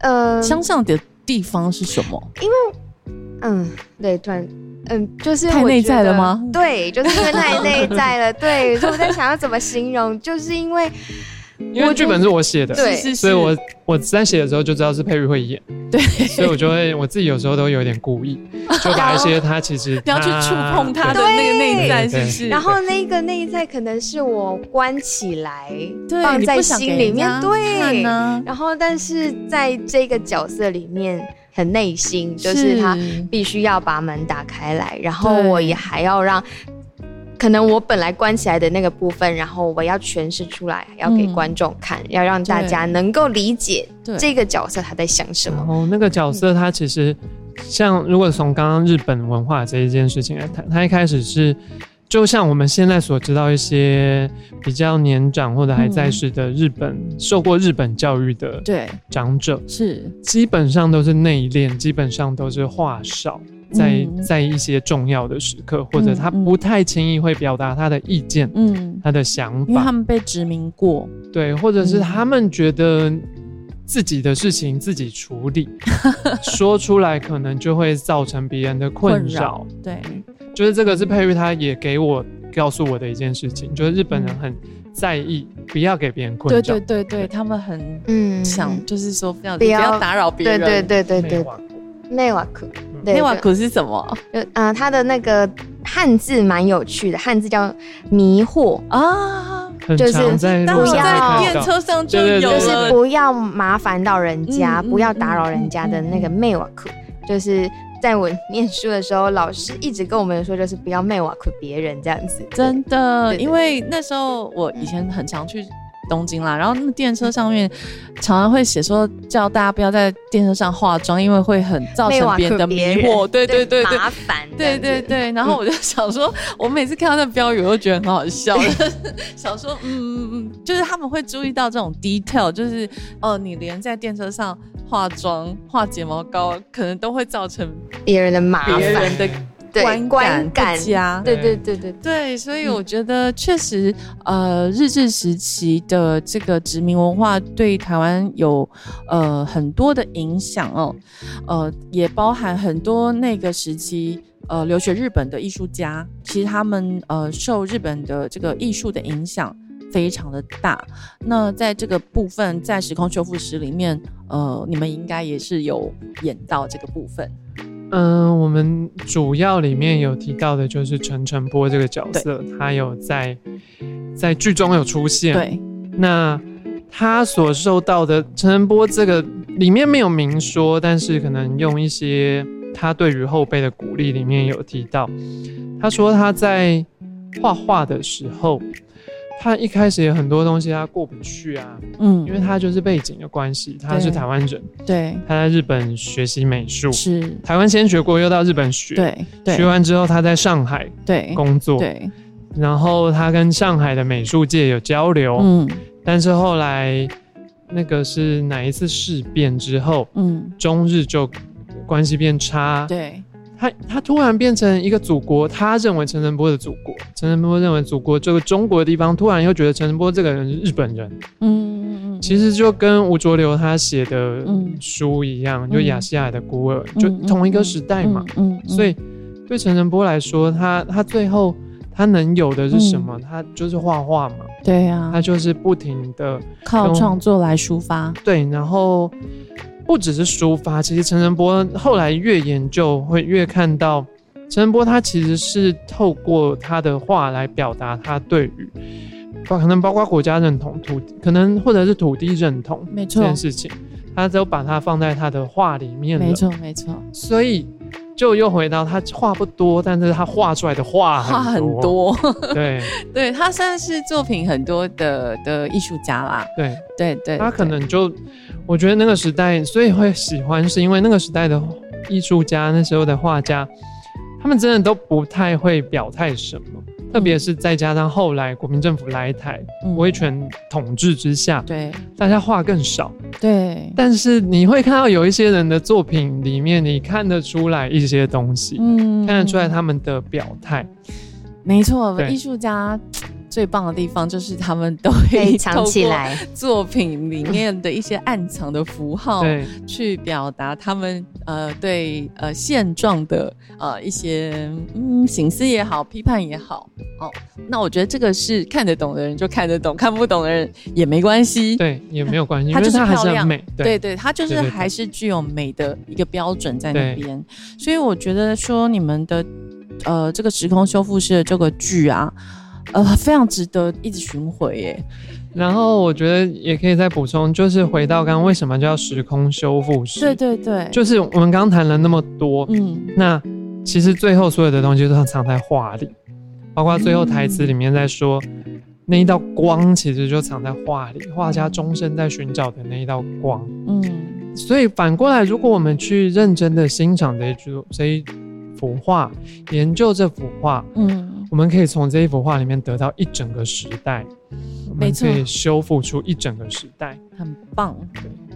Speaker 2: 呃，
Speaker 1: 相像的地方是什么？
Speaker 2: 因为，嗯，对，突然，嗯，就是
Speaker 1: 太内在了吗？
Speaker 2: 对，就是因为太内在了。对，所以我在想要怎么形容，就是因为。
Speaker 3: 因为剧本是我写的，
Speaker 2: 对，
Speaker 3: 所以我我在写的时候就知道是佩玉会演，
Speaker 1: 对，
Speaker 3: 所以我就会我自己有时候都有点故意，就把一些他其实
Speaker 1: 要去触碰他的那个内在，是不是？
Speaker 2: 然后那个内在可能是我关起来放在心里面，对，然后但是在这个角色里面很内心，就是他必须要把门打开来，然后我也还要让。可能我本来关起来的那个部分，然后我要诠释出来，要给观众看，要让大家能够理解这个角色他在想什么。
Speaker 3: 哦，那个角色他其实像，如果从刚刚日本文化这一件事情来谈，他一开始是就像我们现在所知道一些比较年长或者还在世的日本受过日本教育的
Speaker 1: 对
Speaker 3: 长者，
Speaker 1: 是
Speaker 3: 基本上都是内敛，基本上都是话少。在在一些重要的时刻，或者他不太轻易会表达他的意见，嗯，他的想法，
Speaker 1: 因为他们被殖民过，
Speaker 3: 对，或者是他们觉得自己的事情自己处理，说出来可能就会造成别人的困扰，
Speaker 1: 对，
Speaker 3: 就是这个是佩玉他也给我告诉我的一件事情，就是日本人很在意不要给别人困扰，
Speaker 1: 对对对对，他们很嗯。想就是说不要不要打扰别人，
Speaker 2: 对对对对对。内瓦克，
Speaker 1: 内瓦克是什么？
Speaker 2: 就啊，它的那个汉字蛮有趣的，汉字叫迷惑
Speaker 1: 啊，
Speaker 3: 就是
Speaker 1: 不要电车上就有
Speaker 2: 就是不要麻烦到人家，不要打扰人家的那个内瓦克，就是在我念书的时候，老师一直跟我们说，就是不要内瓦克别人这样子。
Speaker 1: 真的，因为那时候我以前很常去。东京啦，然后那电车上面常常会写说，叫大家不要在电车上化妆，因为会很造成别人的迷惑。对对对
Speaker 2: 对，麻烦。
Speaker 1: 对对对，然后我就想说，我每次看到那标语，我都觉得很好笑。想说，嗯嗯嗯，就是他们会注意到这种 detail，就是哦，你连在电车上化妆、画睫毛膏，可能都会造成
Speaker 2: 别人的麻烦。
Speaker 1: 观感不佳，
Speaker 2: 对对对对。
Speaker 1: 对，所以我觉得确实，呃，日治时期的这个殖民文化对台湾有呃很多的影响哦，呃，也包含很多那个时期呃留学日本的艺术家，其实他们呃受日本的这个艺术的影响非常的大。那在这个部分，在时空修复史里面，呃，你们应该也是有演到这个部分。
Speaker 3: 嗯，我们主要里面有提到的就是陈晨波这个角色，他有在在剧中有出现。
Speaker 1: 对，
Speaker 3: 那他所受到的陈晨波这个里面没有明说，但是可能用一些他对于后辈的鼓励里面有提到，他说他在画画的时候。他一开始有很多东西他过不去啊，嗯，因为他就是背景的关系，他是台湾人，
Speaker 1: 对，
Speaker 3: 他在日本学习美术，
Speaker 1: 是。
Speaker 3: 台湾先学过，又到日本学，
Speaker 1: 对，
Speaker 3: 学完之后他在上海
Speaker 1: 对
Speaker 3: 工作，
Speaker 1: 对，
Speaker 3: 然后他跟上海的美术界有交流，嗯，但是后来那个是哪一次事变之后，嗯，中日就关系变差，
Speaker 1: 对。
Speaker 3: 他他突然变成一个祖国，他认为陈晨波的祖国，陈晨波认为祖国这个中国的地方，突然又觉得陈晨波这个人是日本人。嗯嗯嗯，其实就跟吴浊流他写的书一样，就亚细亚的孤儿，就同一个时代嘛。嗯，所以对陈晨波来说，他他最后他能有的是什么？他就是画画嘛。
Speaker 1: 对呀，
Speaker 3: 他就是不停的
Speaker 1: 靠创作来抒发。
Speaker 3: 对，然后。不只是抒发，其实陈仁波后来越研究，会越看到陈仁波他其实是透过他的话来表达他对于，可能包括国家认同、土可能或者是土地认同，
Speaker 1: 没错，
Speaker 3: 这件事情，他都把它放在他的话里面
Speaker 1: 了，没错没错。
Speaker 3: 所以就又回到他话不多，但是他画出来的画
Speaker 1: 画很多，
Speaker 3: 对。
Speaker 1: 对，他算是作品很多的的艺术家啦，
Speaker 3: 对。
Speaker 1: 对对，
Speaker 3: 他可能就。我觉得那个时代，所以会喜欢，是因为那个时代的艺术家，那时候的画家，他们真的都不太会表态什么，特别是再加上后来国民政府来台，威权统治之下，
Speaker 1: 对，
Speaker 3: 大家话更少，
Speaker 1: 对。
Speaker 3: 但是你会看到有一些人的作品里面，你看得出来一些东西，嗯，看得出来他们的表态，
Speaker 1: 没错，艺术家。最棒的地方就是他们都会
Speaker 2: 藏起来
Speaker 1: 作品里面的一些暗藏的符号，去表达他们呃对呃现状的呃一些嗯形思也好，批判也好哦。那我觉得这个是看得懂的人就看得懂，看不懂的人也没关系，
Speaker 3: 对，也没有关系，
Speaker 1: 它就是
Speaker 3: 漂
Speaker 1: 亮，
Speaker 3: 美，
Speaker 1: 对对，它就是还是具有美的一个标准在那边。所以我觉得说你们的呃这个时空修复师的这个剧啊。呃，非常值得一直巡回耶。
Speaker 3: 然后我觉得也可以再补充，就是回到刚刚为什么叫时空修复师？
Speaker 1: 对对对，
Speaker 3: 就是我们刚刚谈了那么多，嗯，那其实最后所有的东西都藏在画里，包括最后台词里面在说那一道光，其实就藏在画里，画家终身在寻找的那一道光。嗯，所以反过来，如果我们去认真的欣赏这一幅这一幅画，研究这幅画，嗯。我们可以从这一幅画里面得到一整个时代，
Speaker 1: 没错，
Speaker 3: 可以修复出一整个时代，
Speaker 1: 很棒。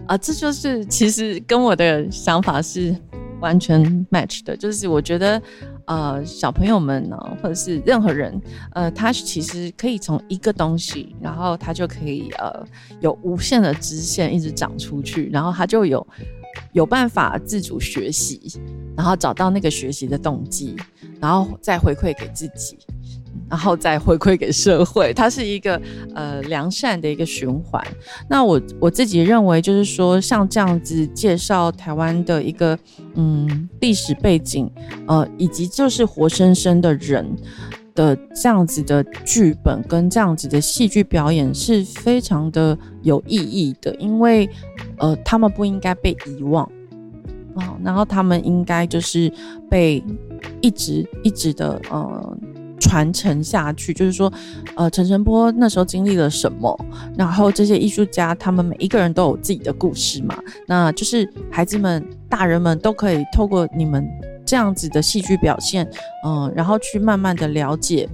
Speaker 1: 啊，这就是其实跟我的想法是完全 match 的。就是我觉得，呃，小朋友们呢，或者是任何人，呃，他其实可以从一个东西，然后他就可以呃有无限的支线一直长出去，然后他就有有办法自主学习，然后找到那个学习的动机。然后再回馈给自己，然后再回馈给社会，它是一个呃良善的一个循环。那我我自己认为，就是说像这样子介绍台湾的一个嗯历史背景，呃，以及就是活生生的人的这样子的剧本跟这样子的戏剧表演是非常的有意义的，因为呃他们不应该被遗忘啊。然后他们应该就是被一直一直的呃传承下去，就是说，呃，陈晨波那时候经历了什么，然后这些艺术家他们每一个人都有自己的故事嘛，那就是孩子们、大人们都可以透过你们这样子的戏剧表现，嗯，然后去慢慢的了解。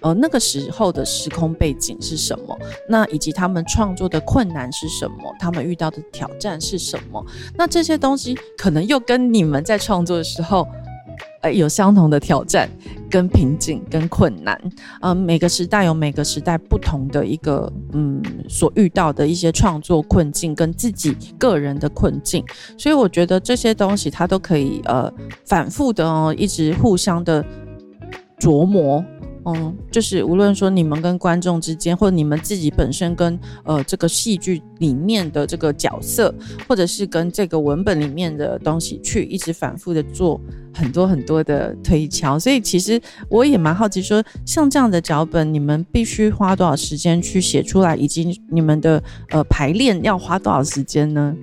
Speaker 1: 呃，那个时候的时空背景是什么？那以及他们创作的困难是什么？他们遇到的挑战是什么？那这些东西可能又跟你们在创作的时候，呃，有相同的挑战、跟瓶颈、跟困难。呃，每个时代有每个时代不同的一个嗯所遇到的一些创作困境，跟自己个人的困境。所以我觉得这些东西它都可以呃反复的哦，一直互相的琢磨。嗯，就是无论说你们跟观众之间，或者你们自己本身跟呃这个戏剧里面的这个角色，或者是跟这个文本里面的东西，去一直反复的做很多很多的推敲。所以其实我也蛮好奇，说像这样的脚本，你们必须花多少时间去写出来，以及你们的呃排练要花多少时间呢？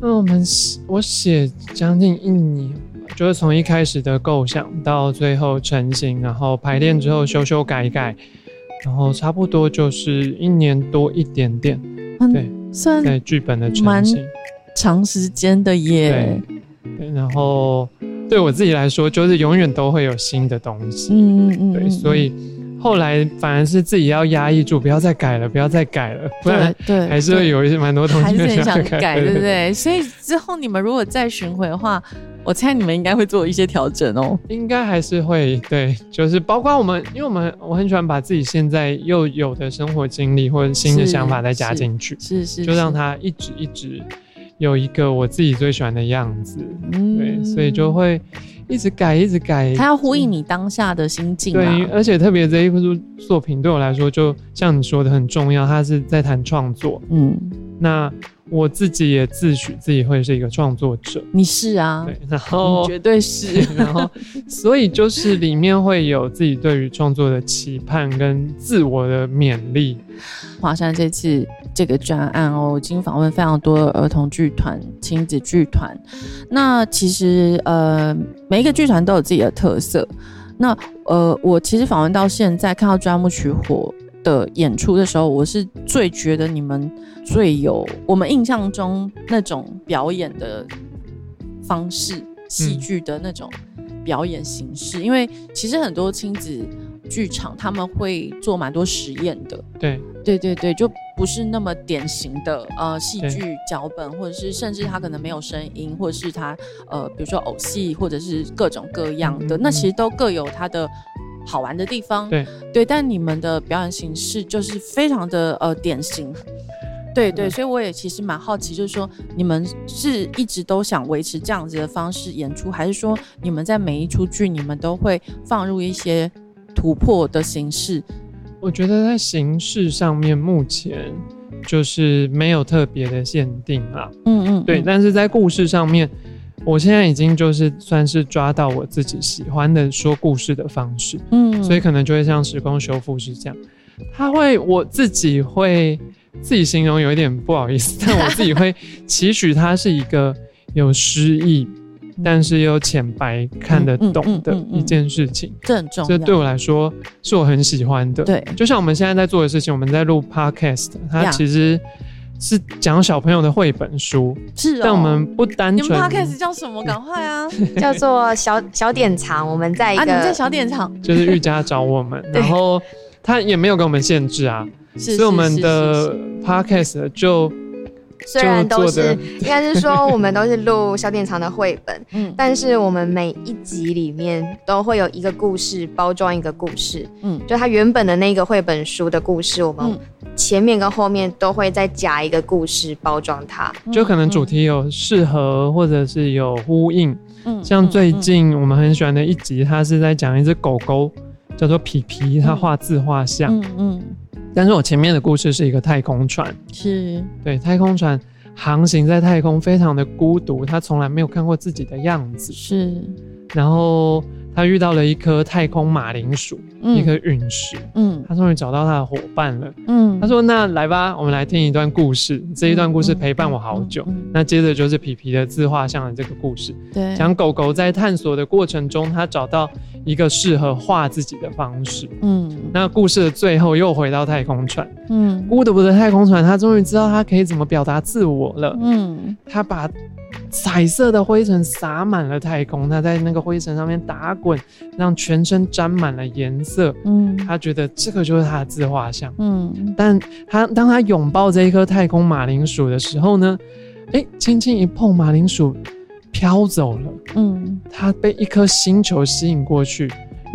Speaker 3: 那我们我写将近一年。就是从一开始的构想到最后成型，然后排练之后修修改改，然后差不多就是一年多一点点。对，
Speaker 1: 算
Speaker 3: 在剧本的成型，
Speaker 1: 长时间的耶。
Speaker 3: 对，然后对我自己来说，就是永远都会有新的东西。嗯嗯嗯。对，所以。后来反而是自己要压抑住，不要再改了，不要再改了，不然对还是会有一些蛮多东西
Speaker 1: 还是很想改，对不对？所以之后你们如果再巡回的话，我猜你们应该会做一些调整哦。
Speaker 3: 应该还是会对，就是包括我们，因为我们我很喜欢把自己现在又有的生活经历或者新的想法再加进去，
Speaker 1: 是是，
Speaker 3: 就让它一直一直有一个我自己最喜欢的样子，嗯对，所以就会。一直改，一直改，
Speaker 1: 它要呼应你当下的心境。
Speaker 3: 对，而且特别这一部作品对我来说，就像你说的很重要，它是在谈创作。嗯，那我自己也自诩自己会是一个创作者。
Speaker 1: 你是啊，
Speaker 3: 对，然后
Speaker 1: 绝对是，
Speaker 3: 然后所以就是里面会有自己对于创作的期盼跟自我的勉励。
Speaker 1: 华山这次。这个专案哦，已经访问非常多儿童剧团、亲子剧团。那其实呃，每一个剧团都有自己的特色。那呃，我其实访问到现在，看到《钻木取火》的演出的时候，我是最觉得你们最有我们印象中那种表演的方式，戏剧的那种表演形式。因为其实很多亲子。剧场他们会做蛮多实验的，
Speaker 3: 对
Speaker 1: 对对对，就不是那么典型的呃戏剧脚本，或者是甚至他可能没有声音，或者是他呃比如说偶戏，或者是各种各样的，那其实都各有它的好玩的地方，
Speaker 3: 对
Speaker 1: 对。但你们的表演形式就是非常的呃典型，对对，所以我也其实蛮好奇，就是说你们是一直都想维持这样子的方式演出，还是说你们在每一出剧你们都会放入一些？突破的形式，
Speaker 3: 我觉得在形式上面目前就是没有特别的限定啊。嗯嗯，对。但是在故事上面，我现在已经就是算是抓到我自己喜欢的说故事的方式。嗯，所以可能就会像时空修复是这样，他会我自己会自己形容有一点不好意思，但我自己会 期许它是一个有诗意。但是又浅白看得懂的一件事情，
Speaker 1: 这很重要。
Speaker 3: 这对我来说是我很喜欢的。
Speaker 1: 对，
Speaker 3: 就像我们现在在做的事情，我们在录 podcast，它其实是讲小朋友的绘本书。
Speaker 1: 是，
Speaker 3: 但我们不单纯。你
Speaker 1: 们 podcast 叫什么？赶快啊！
Speaker 2: 叫做小小典藏。我们在一个，啊你
Speaker 1: 们在小典藏，
Speaker 3: 就是玉佳找我们，然后他也没有给我们限制啊，所以我们的 podcast 就。
Speaker 2: 虽然都是，应该是说我们都是录小典藏的绘本，嗯，但是我们每一集里面都会有一个故事包装一个故事，嗯，就它原本的那个绘本书的故事，我们前面跟后面都会再加一个故事包装它，
Speaker 3: 就可能主题有适合或者是有呼应，嗯，像最近我们很喜欢的一集，它是在讲一只狗狗叫做皮皮，它画自画像，嗯嗯。但是我前面的故事是一个太空船，
Speaker 1: 是
Speaker 3: 对太空船航行在太空，非常的孤独，他从来没有看过自己的样子，
Speaker 1: 是，
Speaker 3: 然后。他遇到了一颗太空马铃薯，一颗陨石。嗯，他终于找到他的伙伴了。嗯，他说：“那来吧，我们来听一段故事。这一段故事陪伴我好久。那接着就是皮皮的自画像的这个故事，
Speaker 1: 对，
Speaker 3: 讲狗狗在探索的过程中，他找到一个适合画自己的方式。嗯，那故事的最后又回到太空船。嗯，孤独的太空船，他终于知道他可以怎么表达自我了。嗯，他把。彩色的灰尘洒满了太空，他在那个灰尘上面打滚，让全身沾满了颜色。嗯，他觉得这个就是他的自画像。嗯，但他当他拥抱这一颗太空马铃薯的时候呢？哎，轻轻一碰，马铃薯飘走了。嗯，他被一颗星球吸引过去，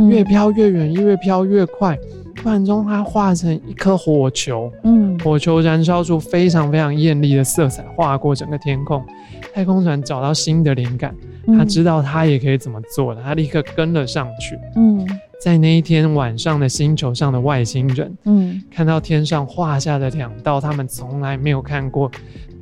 Speaker 3: 越飘越远，越飘越快。突然中，它化成一颗火球。嗯，火球燃烧出非常非常艳丽的色彩，划过整个天空。太空船找到新的灵感，他知道他也可以怎么做了，他立刻跟了上去。嗯，在那一天晚上的星球上的外星人，嗯，看到天上画下的两道他们从来没有看过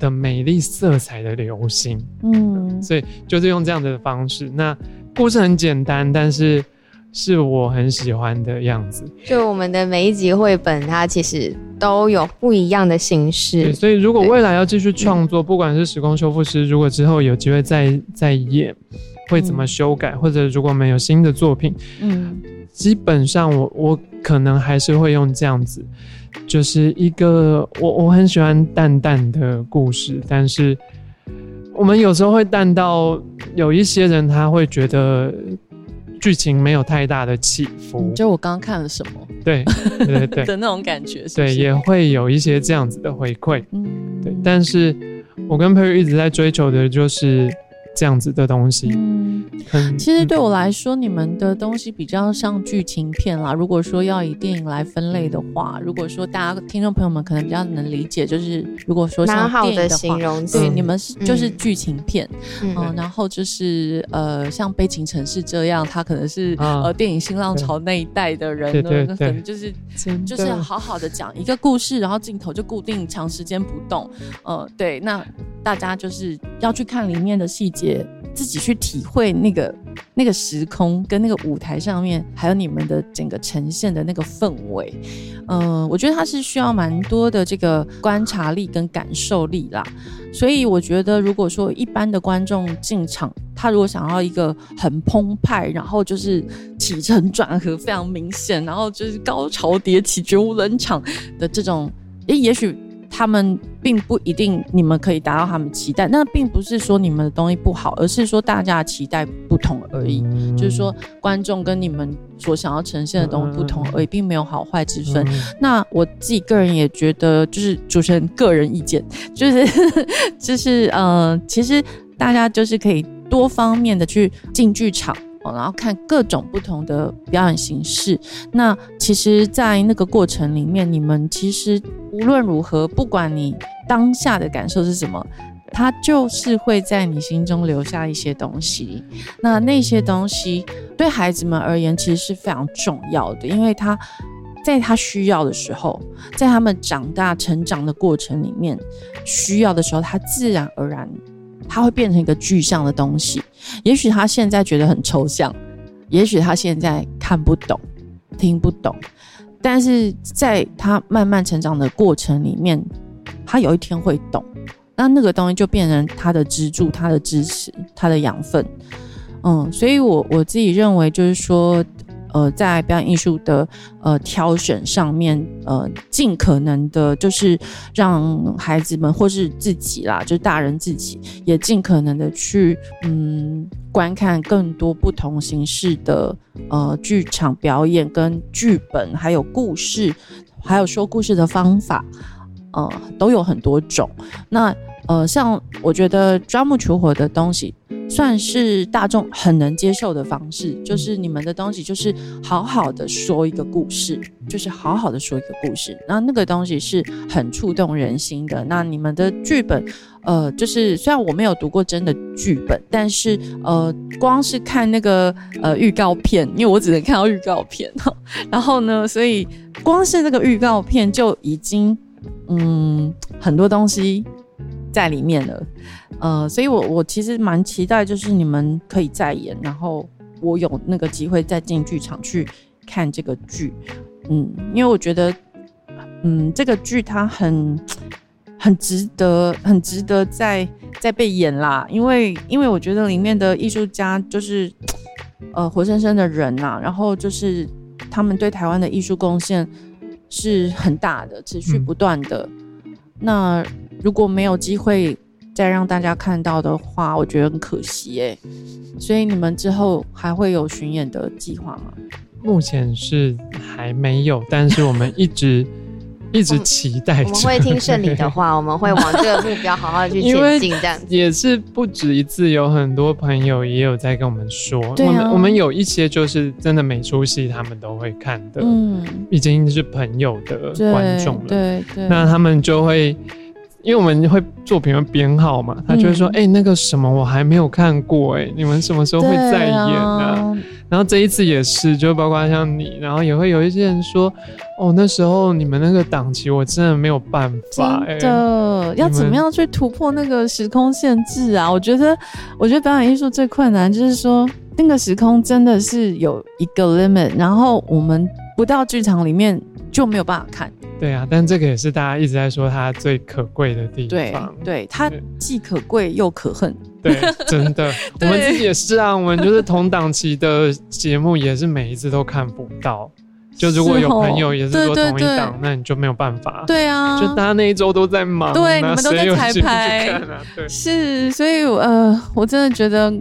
Speaker 3: 的美丽色彩的流星，嗯，所以就是用这样的方式。那故事很简单，但是是我很喜欢的样子。
Speaker 2: 就我们的每一集绘本，它其实都有不一样的形式。
Speaker 3: 所以如果未来要继续创作，不管是时空修复师，如果之后有机会再再演，会怎么修改，或者如果没有新的作品，嗯。基本上，我我可能还是会用这样子，就是一个我我很喜欢淡淡的故事，但是我们有时候会淡到有一些人他会觉得剧情没有太大的起伏。
Speaker 1: 就我刚刚看了什么？
Speaker 3: 对对对
Speaker 1: 的那种感觉，
Speaker 3: 对，也会有一些这样子的回馈。嗯，对。但是我跟佩玉一直在追求的就是。这样子的东西，
Speaker 1: 嗯，其实对我来说，你们的东西比较像剧情片啦。如果说要以电影来分类的话，如果说大家听众朋友们可能比较能理解，就是如果说像电影的话，对，你们是就是剧情片，嗯，然后就是呃，像《悲情城市》这样，它可能是呃电影新浪潮那一代的人呢，可能就是就是好好的讲一个故事，然后镜头就固定长时间不动，呃，对，那大家就是要去看里面的细节。也自己去体会那个那个时空跟那个舞台上面，还有你们的整个呈现的那个氛围，嗯，我觉得它是需要蛮多的这个观察力跟感受力啦。所以我觉得，如果说一般的观众进场，他如果想要一个很澎湃，然后就是起承转合非常明显，然后就是高潮迭起、绝无冷场的这种，诶，也许。他们并不一定你们可以达到他们期待，那并不是说你们的东西不好，而是说大家的期待不同而已。就是说观众跟你们所想要呈现的东西不同而已，并没有好坏之分。那我自己个人也觉得，就是主持人个人意见，就是 就是呃，其实大家就是可以多方面的去进剧场。然后看各种不同的表演形式，那其实，在那个过程里面，你们其实无论如何，不管你当下的感受是什么，它就是会在你心中留下一些东西。那那些东西对孩子们而言，其实是非常重要的，因为他在他需要的时候，在他们长大成长的过程里面需要的时候，他自然而然。它会变成一个具象的东西，也许他现在觉得很抽象，也许他现在看不懂、听不懂，但是在他慢慢成长的过程里面，他有一天会懂，那那个东西就变成他的支柱、他的支持、他的养分。嗯，所以我我自己认为就是说。呃，在表演艺术的呃挑选上面，呃，尽可能的，就是让孩子们或是自己啦，就是大人自己也尽可能的去嗯观看更多不同形式的呃剧场表演跟剧本，还有故事，还有说故事的方法，呃，都有很多种。那呃，像我觉得抓木取火的东西，算是大众很能接受的方式，就是你们的东西就是好好的说一个故事，就是好好的说一个故事，那那个东西是很触动人心的。那你们的剧本，呃，就是虽然我没有读过真的剧本，但是呃，光是看那个呃预告片，因为我只能看到预告片，然后呢，所以光是那个预告片就已经嗯很多东西。在里面了，呃，所以我我其实蛮期待，就是你们可以再演，然后我有那个机会再进剧场去看这个剧，嗯，因为我觉得，嗯，这个剧它很很值得，很值得再再被演啦，因为因为我觉得里面的艺术家就是呃活生生的人呐，然后就是他们对台湾的艺术贡献是很大的，持续不断的，那。如果没有机会再让大家看到的话，我觉得很可惜哎。所以你们之后还会有巡演的计划吗？
Speaker 3: 目前是还没有，但是我们一直 一直期待。我
Speaker 2: 们会听胜利的话，我们会往这个目标好好去 前进。这样
Speaker 3: 也是不止一次，有很多朋友也有在跟我们说，我们我们有一些就是真的每出戏他们都会看的，嗯，已经是朋友的观众了。
Speaker 1: 对对，
Speaker 3: 那他们就会。因为我们会作品会编号嘛，他就会说：“哎，那个什么我还没有看过，哎，你们什么时候会再演呢？”然后这一次也是，就包括像你，然后也会有一些人说：“哦，那时候你们那个档期我真的没有办法，
Speaker 1: 真的要怎么样去突破那个时空限制啊？”我觉得，我觉得表演艺术最困难就是说，那个时空真的是有一个 limit，然后我们不到剧场里面就没有办法看。
Speaker 3: 对啊，但这个也是大家一直在说它最可贵的地
Speaker 1: 方。对，它既可贵又可恨。
Speaker 3: 对，真的，我们自己也是啊。我们就是同档期的节目，也是每一次都看不到。就如果有朋友也是说同一档，那你就没有办法。
Speaker 1: 对啊，
Speaker 3: 就大家那一周都在忙，
Speaker 1: 对，你们都在彩排。
Speaker 3: 对，
Speaker 1: 是，所以呃，我真的觉得，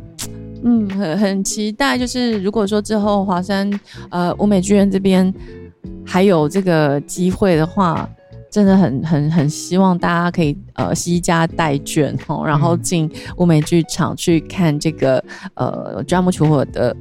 Speaker 1: 嗯，很很期待。就是如果说之后华山呃舞美剧院这边。还有这个机会的话，真的很很很希望大家可以呃惜家带眷哦，然后进乌美剧场去看这个呃《钻木取火》的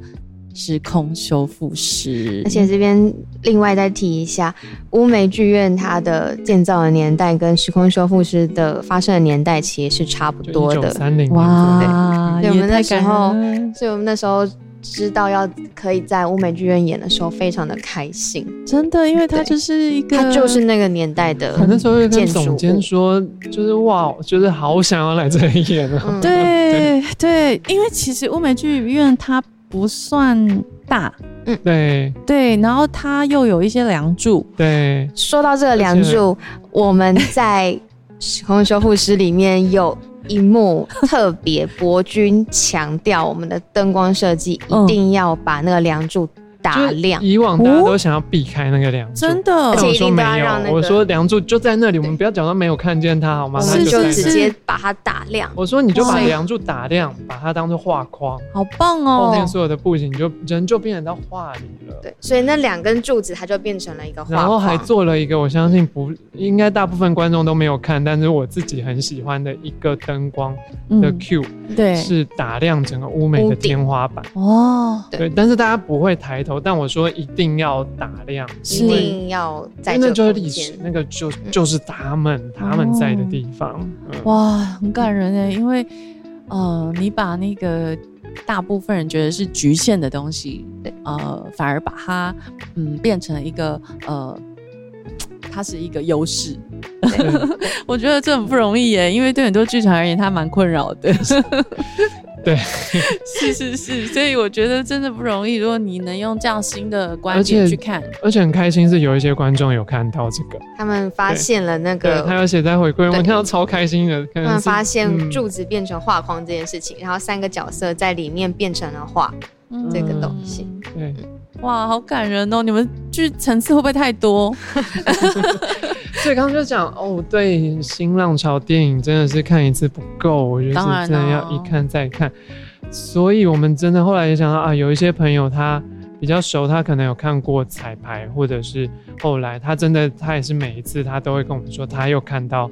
Speaker 1: 时空修复师。
Speaker 2: 而且这边另外再提一下，乌梅剧院它的建造的年代跟时空修复师的发生的年代其实是差不多的。
Speaker 3: 三零
Speaker 1: 哇，
Speaker 2: 对，我们那时候，所以我们那时候。知道要可以在乌美剧院演的时候，非常的开心，
Speaker 1: 真的，因为他就是一个，
Speaker 2: 他就是那个年代的。
Speaker 3: 那时候跟总监说，就是哇，就是好想要来这里演
Speaker 1: 啊。对对，因为其实乌美剧院它不算大，
Speaker 3: 嗯，对
Speaker 1: 对，然后它又有一些梁柱。
Speaker 3: 对，
Speaker 2: 说到这个梁柱，我们在时空修复师里面有。一幕特别，博君强调我们的灯光设计一定要把那个梁柱。打亮，
Speaker 3: 以往大家都想要避开那个梁柱，
Speaker 1: 真的。
Speaker 2: 而且
Speaker 3: 我说没有，我说梁柱就在那里，我们不要讲到没有看见它，好吗？
Speaker 2: 我们就直接把它打亮。
Speaker 3: 我说你就把梁柱打亮，把它当做画框，
Speaker 1: 好棒哦！
Speaker 3: 后面所有的布景就人就变成到画里了。
Speaker 2: 对，所以那两根柱子它就变成了一个画
Speaker 3: 然后还做了一个，我相信不应该大部分观众都没有看，但是我自己很喜欢的一个灯光的 Q，
Speaker 1: 对，
Speaker 3: 是打亮整个屋美的天花板。
Speaker 1: 哦，
Speaker 3: 对，但是大家不会抬头，但我说一。定要打量，
Speaker 2: 一定要在
Speaker 3: 那就是历史，那个就就是他们他们在的地方。
Speaker 1: 哇，很感人哎，因为呃，你把那个大部分人觉得是局限的东西，呃，反而把它嗯变成一个呃，它是一个优势。我觉得这很不容易耶，因为对很多剧场而言，它蛮困扰的。
Speaker 3: 对，
Speaker 1: 是是是，所以我觉得真的不容易。如果你能用这样新的观点去看，
Speaker 3: 而且很开心是有一些观众有看到这个，
Speaker 2: 他们发现了那个，
Speaker 3: 他有写在回馈，我看到超开心的。
Speaker 2: 他们发现柱子变成画框这件事情，然后三个角色在里面变成了画这个东西。
Speaker 3: 对，
Speaker 1: 哇，好感人哦！你们剧层次会不会太多？
Speaker 3: 所以刚刚就讲哦，对新浪潮电影真的是看一次不够，我觉得是真的要一看再看。所以我们真的后来也想到啊，有一些朋友他比较熟，他可能有看过彩排，或者是后来他真的他也是每一次他都会跟我们说，他又看到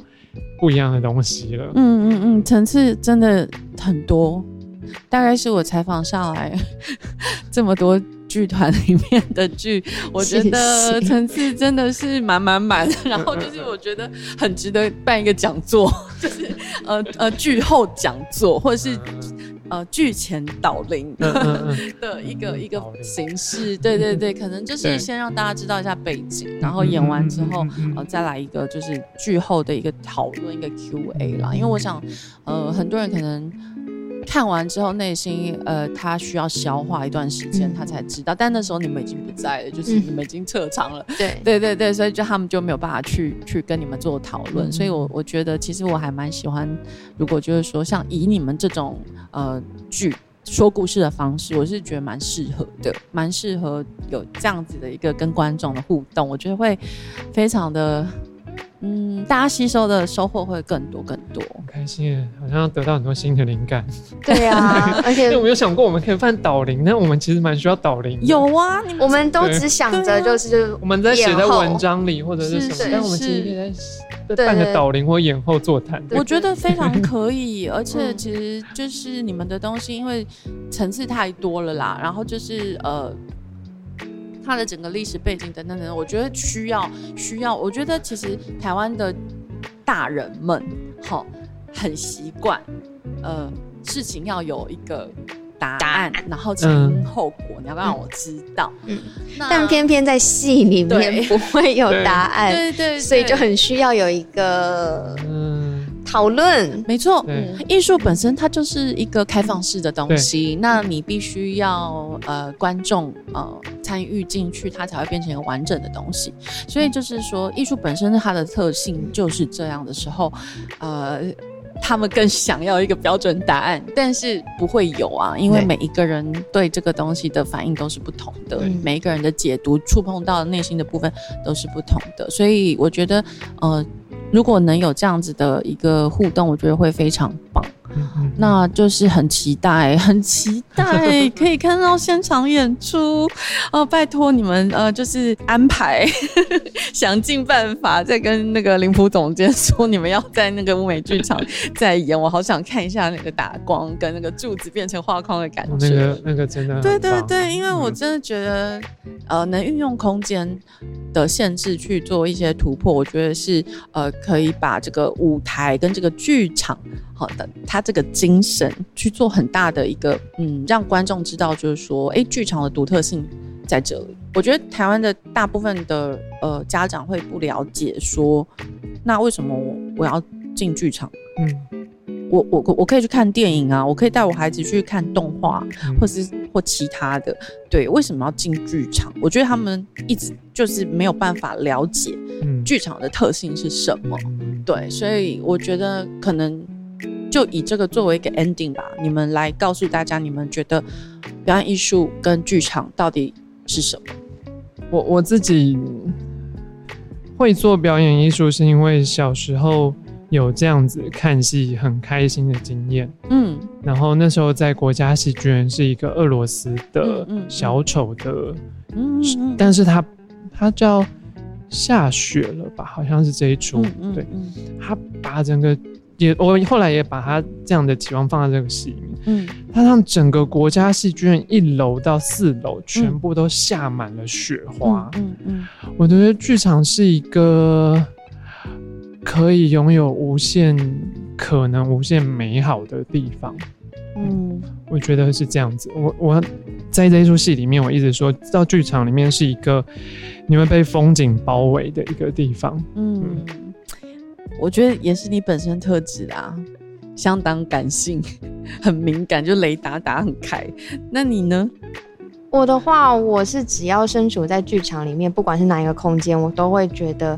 Speaker 3: 不一样的东西了。
Speaker 1: 嗯嗯嗯，层次真的很多，大概是我采访下来 这么多。剧团里面的剧，我觉得层次真的是满满满，然后就是我觉得很值得办一个讲座，就是呃呃剧后讲座，或者是呃剧前导聆的一个一个形式。对对对，可能就是先让大家知道一下背景，然后演完之后呃再来一个就是剧后的一个讨论，一个 Q&A 啦。因为我想呃很多人可能。看完之后，内心呃，他需要消化一段时间，他才知道。但那时候你们已经不在了，就是你们已经撤场了。
Speaker 2: 对
Speaker 1: 对对对，所以就他们就没有办法去去跟你们做讨论。所以我我觉得，其实我还蛮喜欢，如果就是说像以你们这种呃剧说故事的方式，我是觉得蛮适合的，蛮适合有这样子的一个跟观众的互动，我觉得会非常的。嗯，大家吸收的收获会更多更多，
Speaker 3: 很开心，好像得到很多新的灵感。
Speaker 2: 对啊，而且
Speaker 3: 我没有想过我们可以办导灵，那我们其实蛮需要导灵。
Speaker 1: 有啊，
Speaker 2: 我们都只想着就是
Speaker 3: 我们在写在文章里或者是什么，但我们其实可以在办个导灵或演后座谈。
Speaker 1: 我觉得非常可以，而且其实就是你们的东西，因为层次太多了啦，然后就是呃。它的整个历史背景等等等，我觉得需要需要。我觉得其实台湾的大人们好，很习惯，呃，事情要有一个答案，然后前因后果，你要让我知道。嗯，
Speaker 2: 但偏偏在戏里面不会有答案，
Speaker 1: 对对，
Speaker 2: 所以就很需要有一个。讨论。
Speaker 1: 没错，艺术本身它就是一个开放式的东西，那你必须要呃观众呃参与进去，它才会变成一个完整的东西。所以就是说，艺术本身它的特性就是这样的时候，呃，他们更想要一个标准答案，但是不会有啊，因为每一个人对这个东西的反应都是不同的，每一个人的解读触碰到内心的部分都是不同的，所以我觉得呃。如果能有这样子的一个互动，我觉得会非常棒。那就是很期待，很期待可以看到现场演出。哦，拜托你们，呃，就是安排，想尽办法再跟那个林普总监说，你们要在那个物美剧场再演。我好想看一下那个打光跟那个柱子变成画框的感觉。
Speaker 3: 那个那个真的，
Speaker 1: 对对对，因为我真的觉得，呃，能运用空间的限制去做一些突破，我觉得是呃，可以把这个舞台跟这个剧场。好的，他这个精神去做很大的一个，嗯，让观众知道，就是说，哎，剧场的独特性在这里。我觉得台湾的大部分的呃家长会不了解，说，那为什么我我要进剧场？嗯，我我我可以去看电影啊，我可以带我孩子去看动画，或是或其他的。对，为什么要进剧场？我觉得他们一直就是没有办法了解剧场的特性是什么。对，所以我觉得可能。就以这个作为一个 ending 吧，你们来告诉大家，你们觉得表演艺术跟剧场到底是什么？
Speaker 3: 我我自己会做表演艺术，是因为小时候有这样子看戏很开心的经验。嗯，然后那时候在国家戏剧院是一个俄罗斯的小丑的，嗯，但是他他叫下雪了吧？好像是这一出，对，他把整个。也，我后来也把他这样的期望放在这个戏里面。嗯，他让整个国家戏剧院一楼到四楼全部都下满了雪花。嗯嗯，我觉得剧场是一个可以拥有无限可能、无限美好的地方。嗯，我觉得是这样子。我我在这一出戏里面，我一直说到剧场里面是一个你们被风景包围的一个地方。嗯。
Speaker 1: 我觉得也是你本身特质啊，相当感性，很敏感，就雷达打很开。那你呢？
Speaker 2: 我的话，我是只要身处在剧场里面，不管是哪一个空间，我都会觉得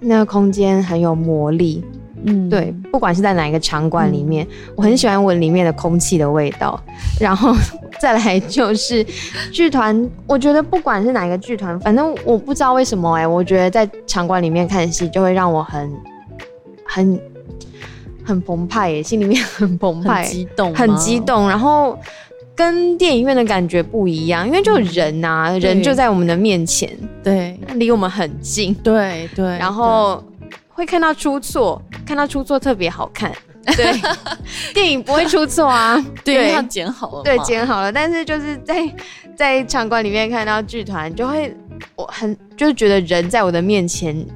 Speaker 2: 那个空间很有魔力。嗯，对，不管是在哪一个场馆里面，我很喜欢闻里面的空气的味道。然后再来就是剧团，我觉得不管是哪一个剧团，反正我不知道为什么哎，我觉得在场馆里面看戏就会让我很。很很澎湃耶，心里面 很澎湃，
Speaker 1: 激动，
Speaker 2: 很激动。然后跟电影院的感觉不一样，因为就人呐，人就在我们的面前，
Speaker 1: 对，
Speaker 2: 离我们很近，
Speaker 1: 对对。
Speaker 2: 然后会看到出错，看到出错特别好看。对，电影不会出错啊，
Speaker 1: 对，要剪好了，
Speaker 2: 对，剪好了。但是就是在在场馆里面看到剧团，就会我很就是觉得人在我的面前。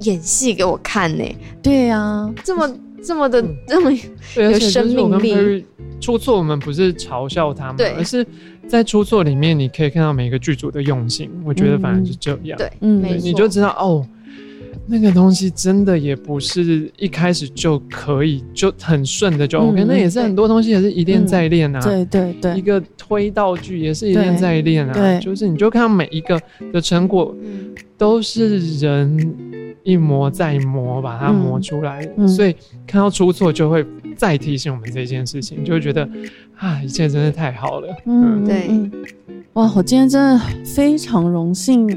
Speaker 2: 演戏给我看呢？
Speaker 1: 对呀，
Speaker 2: 这么这么的这么有生命力。
Speaker 3: 出错，我们不是嘲笑他们，而是在出错里面，你可以看到每个剧组的用心。我觉得反而是这样。
Speaker 2: 对，嗯，
Speaker 3: 你就知道哦，那个东西真的也不是一开始就可以就很顺的就 OK。那也是很多东西也是一练再练啊。
Speaker 1: 对对对，
Speaker 3: 一个推道具也是一练再练啊。对，就是你就看到每一个的成果都是人。一磨再磨，把它磨出来，所以看到出错就会再提醒我们这件事情，就会觉得啊，一切真的太好了。
Speaker 2: 嗯，对，
Speaker 1: 哇，我今天真的非常荣幸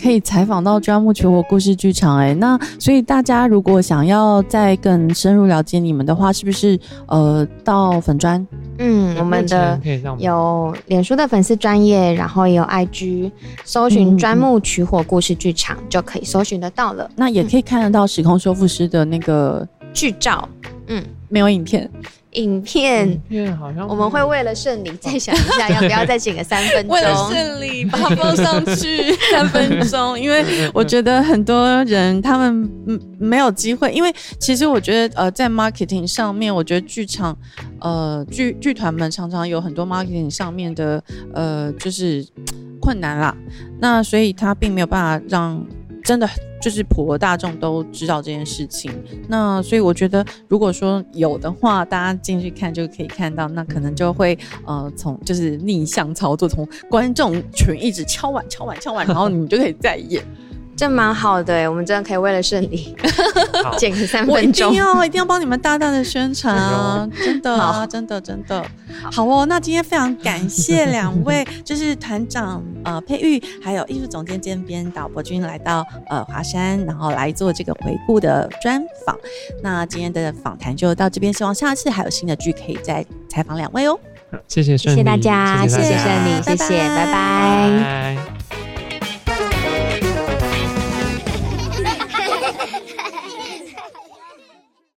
Speaker 1: 可以采访到砖木取火故事剧场。哎，那所以大家如果想要再更深入了解你们的话，是不是呃到粉砖？
Speaker 2: 嗯，我们的有脸书的粉丝专业，然后也有 IG，搜寻“砖木取火故事剧场”就可以搜寻得到了。
Speaker 1: 那也可以看得到时空修复师的那个
Speaker 2: 剧照。嗯，
Speaker 1: 没有影片。
Speaker 2: 影片，
Speaker 3: 好像
Speaker 2: 我们会为了顺利再想一下，要不要再剪个三分钟？
Speaker 1: 为了顺利把它放上去 三分钟，因为我觉得很多人他们嗯没有机会，因为其实我觉得呃在 marketing 上面，我觉得剧场呃剧剧团们常常有很多 marketing 上面的呃就是困难啦，那所以他并没有办法让。真的就是普罗大众都知道这件事情，那所以我觉得，如果说有的话，大家进去看就可以看到，那可能就会呃从就是逆向操作，从观众群一直敲碗敲碗敲碗，然后你就可以再演。
Speaker 2: 这蛮好的，我们真的可以为了顺利 减个三分钟。
Speaker 1: 我一定要一定要帮你们大大的宣传啊！真的啊，真的真的好哦。那今天非常感谢两位，就是团长呃佩玉，还有艺术总监兼编导博君来到呃华山，然后来做这个回顾的专访。那今天的访谈就到这边，希望下次还有新的剧可以再采访两位哦。
Speaker 3: 谢谢，
Speaker 2: 谢谢大家，谢谢顺利，谢谢，拜拜。